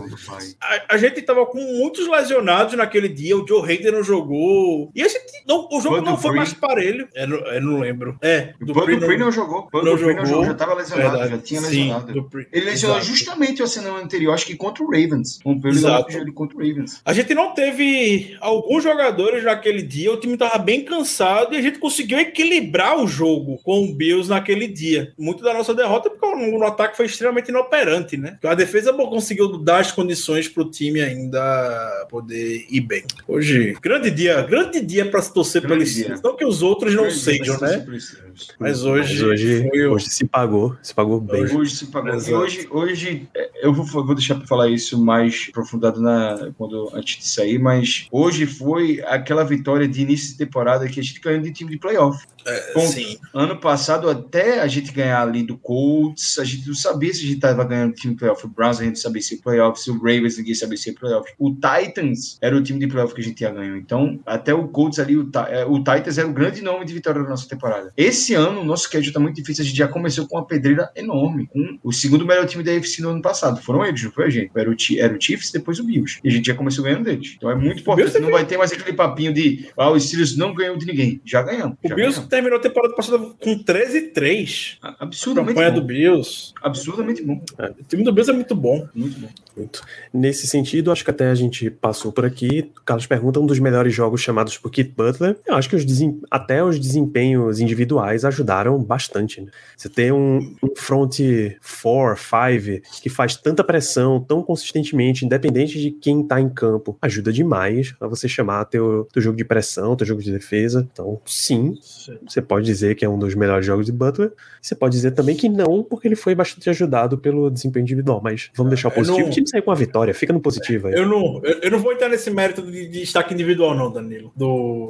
A, a gente tava com muitos lesionados naquele dia. O Joe Hayden não jogou. E a gente, não, o jogo Bud não foi Dupree. mais parelho. Eu não, eu não lembro. É, O Dupree Dupree não, jogou. O não Dupree não jogou. jogou. Já tava lesionado, Verdade. já tinha Sim, lesionado. Ele lesionou Exato. justamente a semana anterior, acho que contra o Ravens. Rompeu ele contra o Ravens. A gente não teve alguns jogadores naquele dia, o time tava bem cansado e a gente conseguiu equilibrar o jogo com o Bills naquele dia. Muito da nossa derrota porque o, o ataque foi extremamente inoperante, né? A defesa conseguiu dar as condições pro time ainda poder ir bem. Hoje, grande dia, grande dia para se torcer dia. Steelers. Não que os outros não sejam, né? Mas hoje, Mas hoje, foi o- hoje se pagou. Se pagou bem. Hoje se pagou. E Exato. hoje, hoje é, eu vou, vou deixar para falar isso mais aprofundado na, quando, antes de sair, mas hoje foi aquela vitória de início de temporada que a gente ganhou de time de playoff. Ponto. sim. Ano passado, até a gente ganhar ali do Colts, a gente não sabia se a gente estava ganhando time de playoff. O Browns a gente sabia se ia playoff, se o Ravens ninguém sabia se ia playoff. O Titans era o time de playoff que a gente ia ganhar. Então, até o Colts ali, o, é, o Titans era o grande nome de vitória da nossa temporada. Esse ano, o nosso schedule tá muito difícil. A gente já começou com uma pedreira enorme. Com o segundo melhor time da AFC no ano passado. Foram eles, não foi a gente. Era o, era o Chiefs, depois o Bills. E a gente já começou ganhando deles. Então é muito importante. Bills Não vai ter mais aquele papinho de ah, os Steelers não ganham de ninguém. Já ganhamos. O já Bills ganhamos. Terminou a temporada passada com 13-3. Absurdamente Campanha bom. do Bills. Absurdamente bom. O time do Bills é muito bom. Muito bom. Muito. Nesse sentido, acho que até a gente passou por aqui. O Carlos pergunta um dos melhores jogos chamados por Kit Butler. Eu acho que os desem- até os desempenhos individuais ajudaram bastante. né? Você ter um, um front 4, 5 que faz tanta pressão tão consistentemente, independente de quem tá em campo, ajuda demais a você chamar teu, teu jogo de pressão, teu jogo de defesa. Então, sim, você pode dizer que é um dos melhores jogos de Butler. Você pode dizer também que não, porque ele foi bastante ajudado pelo desempenho individual. Mas vamos deixar o positivo. não- O time saiu com a vitória, fica no positivo aí. Eu não, eu, não vou entrar nesse mérito de, de destaque individual, não, Danilo. Do,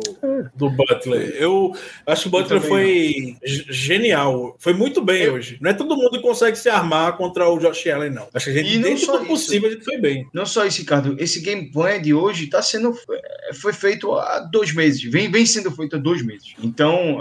do Butler. Eu acho que o Butler foi g- genial. Foi muito bem hoje. Não é todo mundo que consegue se armar contra o Josh Allen, não. Acho que a gente, E não dentro só do possível, a gente foi bem. Não só isso, Ricardo. Esse game plan de hoje tá sendo, foi feito há dois meses. Vem, vem sendo feito há dois meses. Então,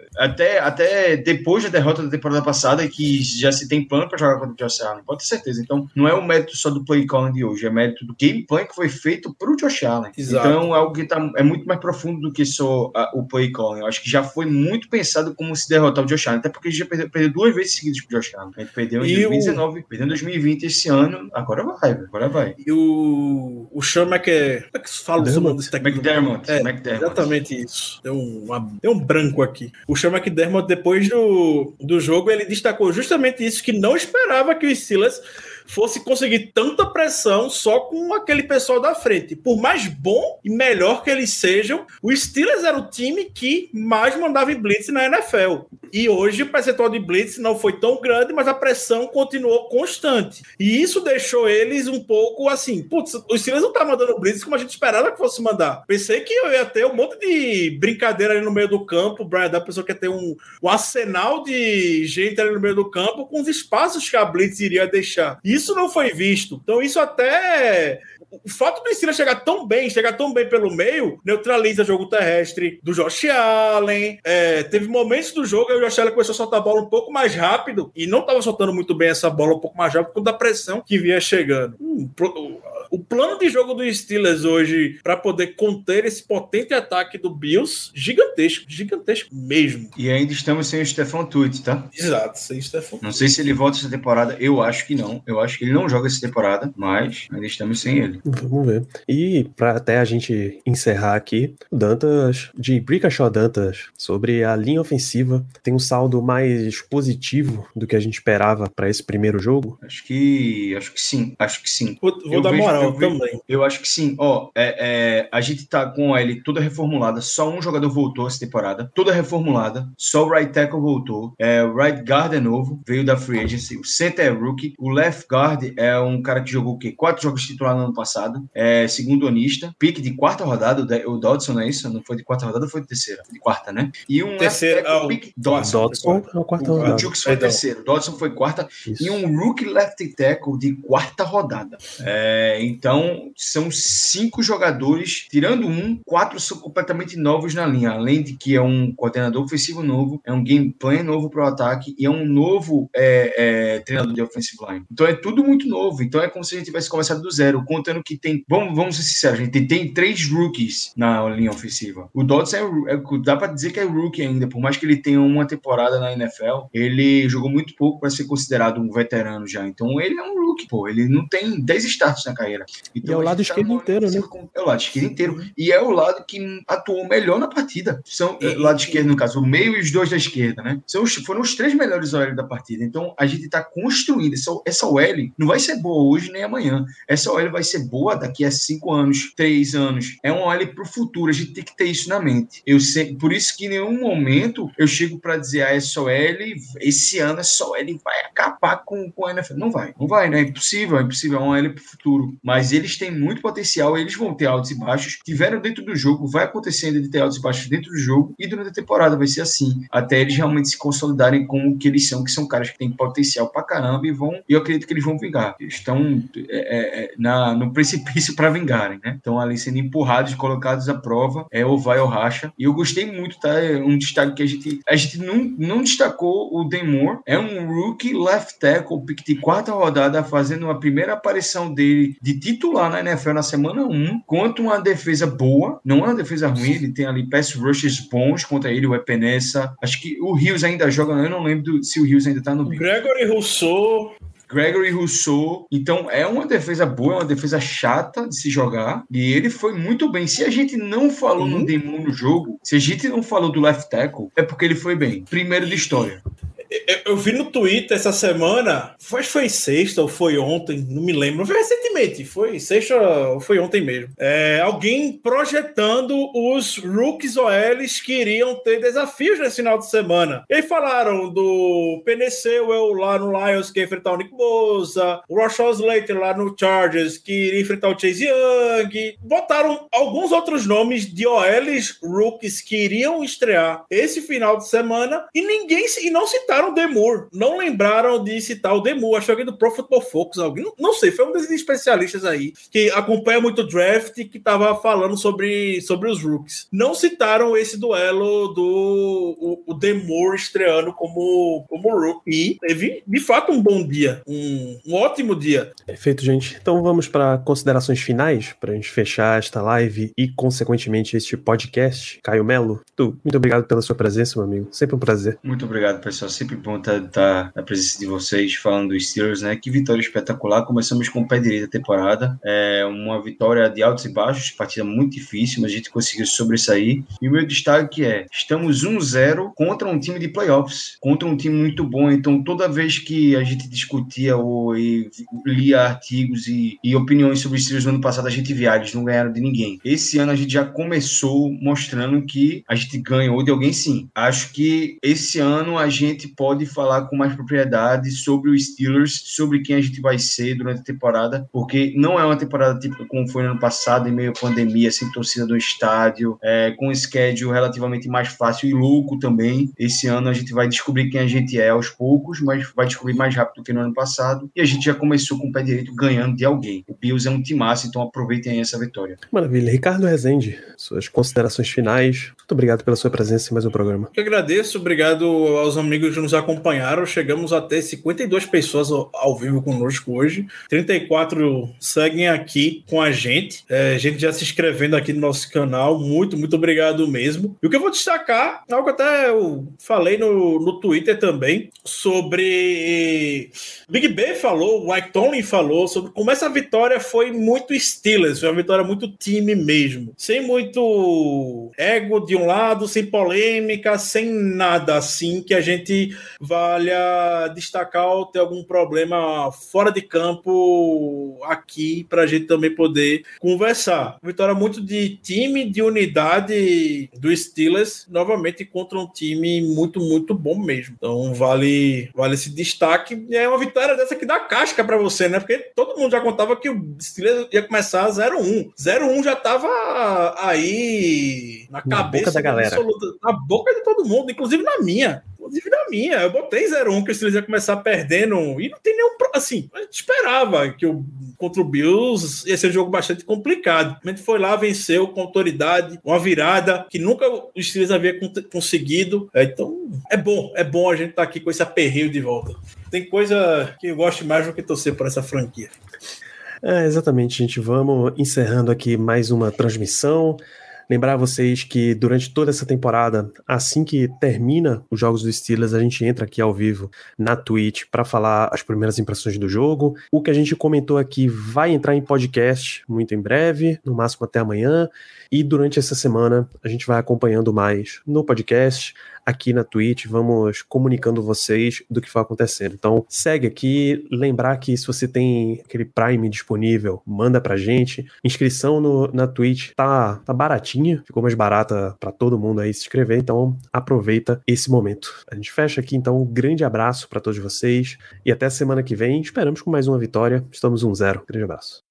até, até depois da derrota da temporada passada, que já se tem plano para jogar contra o Josh Allen, pode ter certeza. Então, não é o mérito só do play calling de hoje, é mérito do game plan que foi feito para o Josh Allen. Exato. Então, é algo que tá, é muito mais profundo do que só a- o play calling. Eu acho que já foi muito pensado como se derrotar o Josh Allen, até porque a gente já perdeu, perdeu duas vezes seguidas pro Josh Allen. A gente perdeu em E o- 2019, perdeu em 2020 esse ano, agora vai, agora vai. E o, o Sean Mac... Como é que se fala o nome desse técnico? McDermott, É, McDermott. Exatamente isso. Deu um, uma- deu um branco aqui. O Sean McDermott, depois do, do jogo, ele destacou justamente isso, que não esperava que o Steelers fosse conseguir tanta pressão só com aquele pessoal da frente. Por mais bom e melhor que eles sejam, o Steelers era o time que mais mandava em blitz na NFL. E hoje o percentual de blitz não foi tão grande, mas a pressão continuou constante. E isso deixou eles um pouco assim, putz, os Steelers não tá mandando blitz como a gente esperava que fosse mandar. Pensei que eu ia ter um monte de brincadeira ali no meio do campo, o Brian da pessoa que ia ter um, um arsenal de gente ali no meio do campo com os espaços que a blitz iria deixar. Isso não foi visto. Então isso até o fato do Steelers chegar tão bem, chegar tão bem pelo meio, neutraliza o jogo terrestre do Josh Allen. É, teve momentos do jogo que o Josh Allen começou a soltar a bola um pouco mais rápido e não estava soltando muito bem essa bola um pouco mais rápido por conta da pressão que vinha chegando. Hum, pro- o plano de jogo do Steelers hoje para poder conter esse potente ataque do Bills, gigantesco, gigantesco mesmo. E ainda estamos sem o Stefan Tuitt, tá? Exato, sem Stefan. Não sei se ele volta essa temporada, eu acho que não. Eu acho que ele não joga essa temporada, mas ainda estamos sem ele. Vamos ver. E para até a gente encerrar aqui, o Dantas, de Brickashaw Dantas, sobre a linha ofensiva, tem um saldo mais positivo do que a gente esperava para esse primeiro jogo. Acho que. Acho que sim. Acho que sim. Vou, vou Eu dar vejo- moral eu vejo- também. Eu acho que sim. Ó, é, é, a gente tá com a L toda reformulada. Só um jogador voltou essa temporada. Toda reformulada. Só o right tackle voltou. É, o right guard é novo. Veio da free agency. O center é rookie. O left guard é um cara que jogou o quê? Quatro jogos titular no ano passado. É segundo onista. Pique de quarta rodada. O Dodson, não é isso? Não foi de quarta rodada, foi de terceira. Foi de quarta, né? E um Terceira, left tackle, ah, pique Dodson, Dodson. é o quarto O. Jukes foi terceiro. Dodson foi quarta Isso. e um rookie left tackle de quarta rodada. É, então, são cinco jogadores, tirando um, quatro são completamente novos na linha, além de que é um coordenador ofensivo novo, é um game plan novo para o ataque e é um novo é, é, treinador de offensive line. Então é tudo muito novo. Então é como se a gente tivesse começado do zero, contando que tem, vamos, vamos ser sinceros, a gente tem, tem três rookies na linha ofensiva. O Dodson é, é- dá para dizer que é rookie ainda, por mais que ele tenha uma temporada na NFL, ele jogou muito pouco para ser considerado um veterano já. Então ele é um rookie, pô. Ele não tem 10 starts na carreira. Então, E é o lado tá esquerdo numa inteiro, né? com- É o lado esquerdo inteiro. E é o lado que atuou melhor na partida. São, é, lado esquerdo, no caso, o meio e os dois da esquerda, né? São os- foram os três melhores OL da partida. Então a gente tá construindo. Essa, essa OL não vai ser boa hoje nem amanhã. Essa OL vai ser boa daqui a cinco anos, três anos. É uma OL pro futuro. A gente tem que ter isso na mente. Eu sei, por isso que em nenhum momento eu chego para dizer a essa OL, esse ano essa OL vai acabar com, com a NFL. Não vai, não vai, né? É impossível, é impossível. É uma OL pro futuro. Mas eles têm muito potencial, eles vão ter altos e baixos. Tiveram dentro do jogo, vai acontecendo de ter altos e baixos dentro do jogo. E durante a temporada vai ser assim. Até eles realmente se consolidarem com o que eles são, que são caras que têm potencial pra caramba e vão. E eu acredito que eles vão vingar. Eles estão é, é, na, no precipício para vingarem, né? Estão ali sendo empurrados, colocados à prova. É ou vai ou racha. E eu gostei muito, tá? É um destaque que a gente. A gente não, não destacou o Demore. É um rookie left tackle, pick de quarta rodada, fazendo a primeira aparição dele de titular na NFL na semana 1, contra uma defesa boa. Não é uma defesa ruim, ele tem ali pass rushes bons contra ele, o Epenesa. Acho que o Rios ainda joga, eu não lembro do- se o Rios ainda tá no O Bills. Gregory Rousseau, Gregory Rousseau. Então é uma defesa boa, é uma defesa chata de se jogar. E ele foi muito bem. Se a gente não falou Uhum. no Demon no jogo, se a gente não falou do left tackle, é porque ele foi bem. Primeiro de história. Eu, vi no Twitter essa semana, foi, foi sexta ou foi ontem, não me lembro, foi recentemente, foi sexta ou foi ontem mesmo. É, alguém projetando os rookies OLs que iriam ter desafios nesse final de semana. E falaram do Peneceu lá no Lions que ia enfrentar o Nick Bosa, o Rashad Slater lá no Chargers que iria enfrentar o Chase Young. Botaram alguns outros nomes de OLs rookies que iriam estrear esse final de semana e ninguém e não citaram o Demur. Não lembraram de citar o Demur. Acho que alguém do Pro Football Focus, alguém, não, não sei, foi um desses especialistas aí que acompanha muito o draft que tava falando sobre, sobre os rookies. Não citaram esse duelo do o, o Demur estreando como, como rookie. E teve, de fato, um bom dia. Um, um ótimo dia. Perfeito, gente. Então vamos para considerações finais, para a gente fechar esta live e, consequentemente, este podcast. Caio Melo, tu, muito obrigado pela sua presença, meu amigo. Sempre um prazer. Muito obrigado, pessoal. Sempre bom estar, estar na presença de vocês falando dos Steelers, né? Que vitória espetacular. Começamos com o pé direito da temporada. É uma vitória de altos e baixos, partida muito difícil, mas a gente conseguiu sobressair. E o meu destaque é: estamos 1-0 contra um time de playoffs, contra um time muito bom. Então, toda vez que a gente discutia ou lia artigos e, e opiniões sobre os Steelers no ano passado, a gente via, eles não ganharam de ninguém. Esse ano a gente já começou mostrando que a gente ganhou de alguém sim. Acho que esse ano a gente pode falar com mais propriedade sobre os Steelers, sobre quem a gente vai ser durante a temporada, porque não é uma temporada típica como foi no ano passado, em meio à pandemia, sem torcida do estádio, é, com um schedule relativamente mais fácil e louco também. Esse ano a gente vai descobrir quem a gente é aos poucos, mas vai descobrir mais rápido do que no ano passado. E a gente já começou com o pé direito ganhando de alguém. O Bills é um timaço, então aproveitem essa vitória. Maravilha. Ricardo Rezende, suas considerações finais. Muito obrigado pela sua presença em mais um programa. Eu agradeço, obrigado aos amigos que nos acompanharam. Chegamos até 52 pessoas ao, vivo conosco hoje. 34 seguem aqui com a gente. É, gente já se inscrevendo aqui no nosso canal. Muito, muito obrigado mesmo. E o que eu vou destacar, algo até eu falei no, no Twitter também, sobre. Big Ben falou, o Mike Tomlin falou sobre como essa vitória foi muito Steelers, foi uma vitória muito time mesmo. Sem muito ego de um lado, sem polêmica, sem nada assim que a gente valha destacar ou ter algum problema fora de campo aqui para a gente também poder conversar. Vitória muito de time, de unidade do Steelers, novamente contra um time muito, muito bom mesmo. Então vale, vale esse destaque. E é uma vitória dessa que dá casca para você, né? Porque todo mundo já contava que o Steelers ia começar 0-1. 0-1 já tava aí na, Na cabeça boca da galera. absoluta, na boca de todo mundo, inclusive na minha. Inclusive na minha. Eu botei 0-1 que o Steelers ia começar perdendo e não tem nenhum. Assim, a gente esperava que o contra o Bills ia ser um jogo bastante complicado. A gente foi lá, venceu com autoridade, uma virada que nunca o Steelers havia con- conseguido. É, então, é bom, é bom a gente estar aqui com esse aperreio de volta. Tem coisa que eu gosto mais do que torcer por essa franquia. É, exatamente, gente. Vamos encerrando aqui mais uma transmissão. Lembrar vocês que durante toda essa temporada, assim que termina os jogos dos Steelers, a gente entra aqui ao vivo na Twitch para falar as primeiras impressões do jogo. O que a gente comentou aqui vai entrar em podcast muito em breve, no máximo até amanhã. E durante essa semana a gente vai acompanhando mais no podcast, aqui na Twitch, vamos comunicando vocês do que vai acontecendo. Então, segue aqui, lembrar que se você tem aquele Prime disponível, manda pra gente. Inscrição no, na Twitch tá, tá baratinha, ficou mais barata pra todo mundo aí se inscrever, então aproveita esse momento. A gente fecha aqui então, um grande abraço pra todos vocês e até semana que vem, esperamos com mais uma vitória. Estamos 1-0. Grande abraço.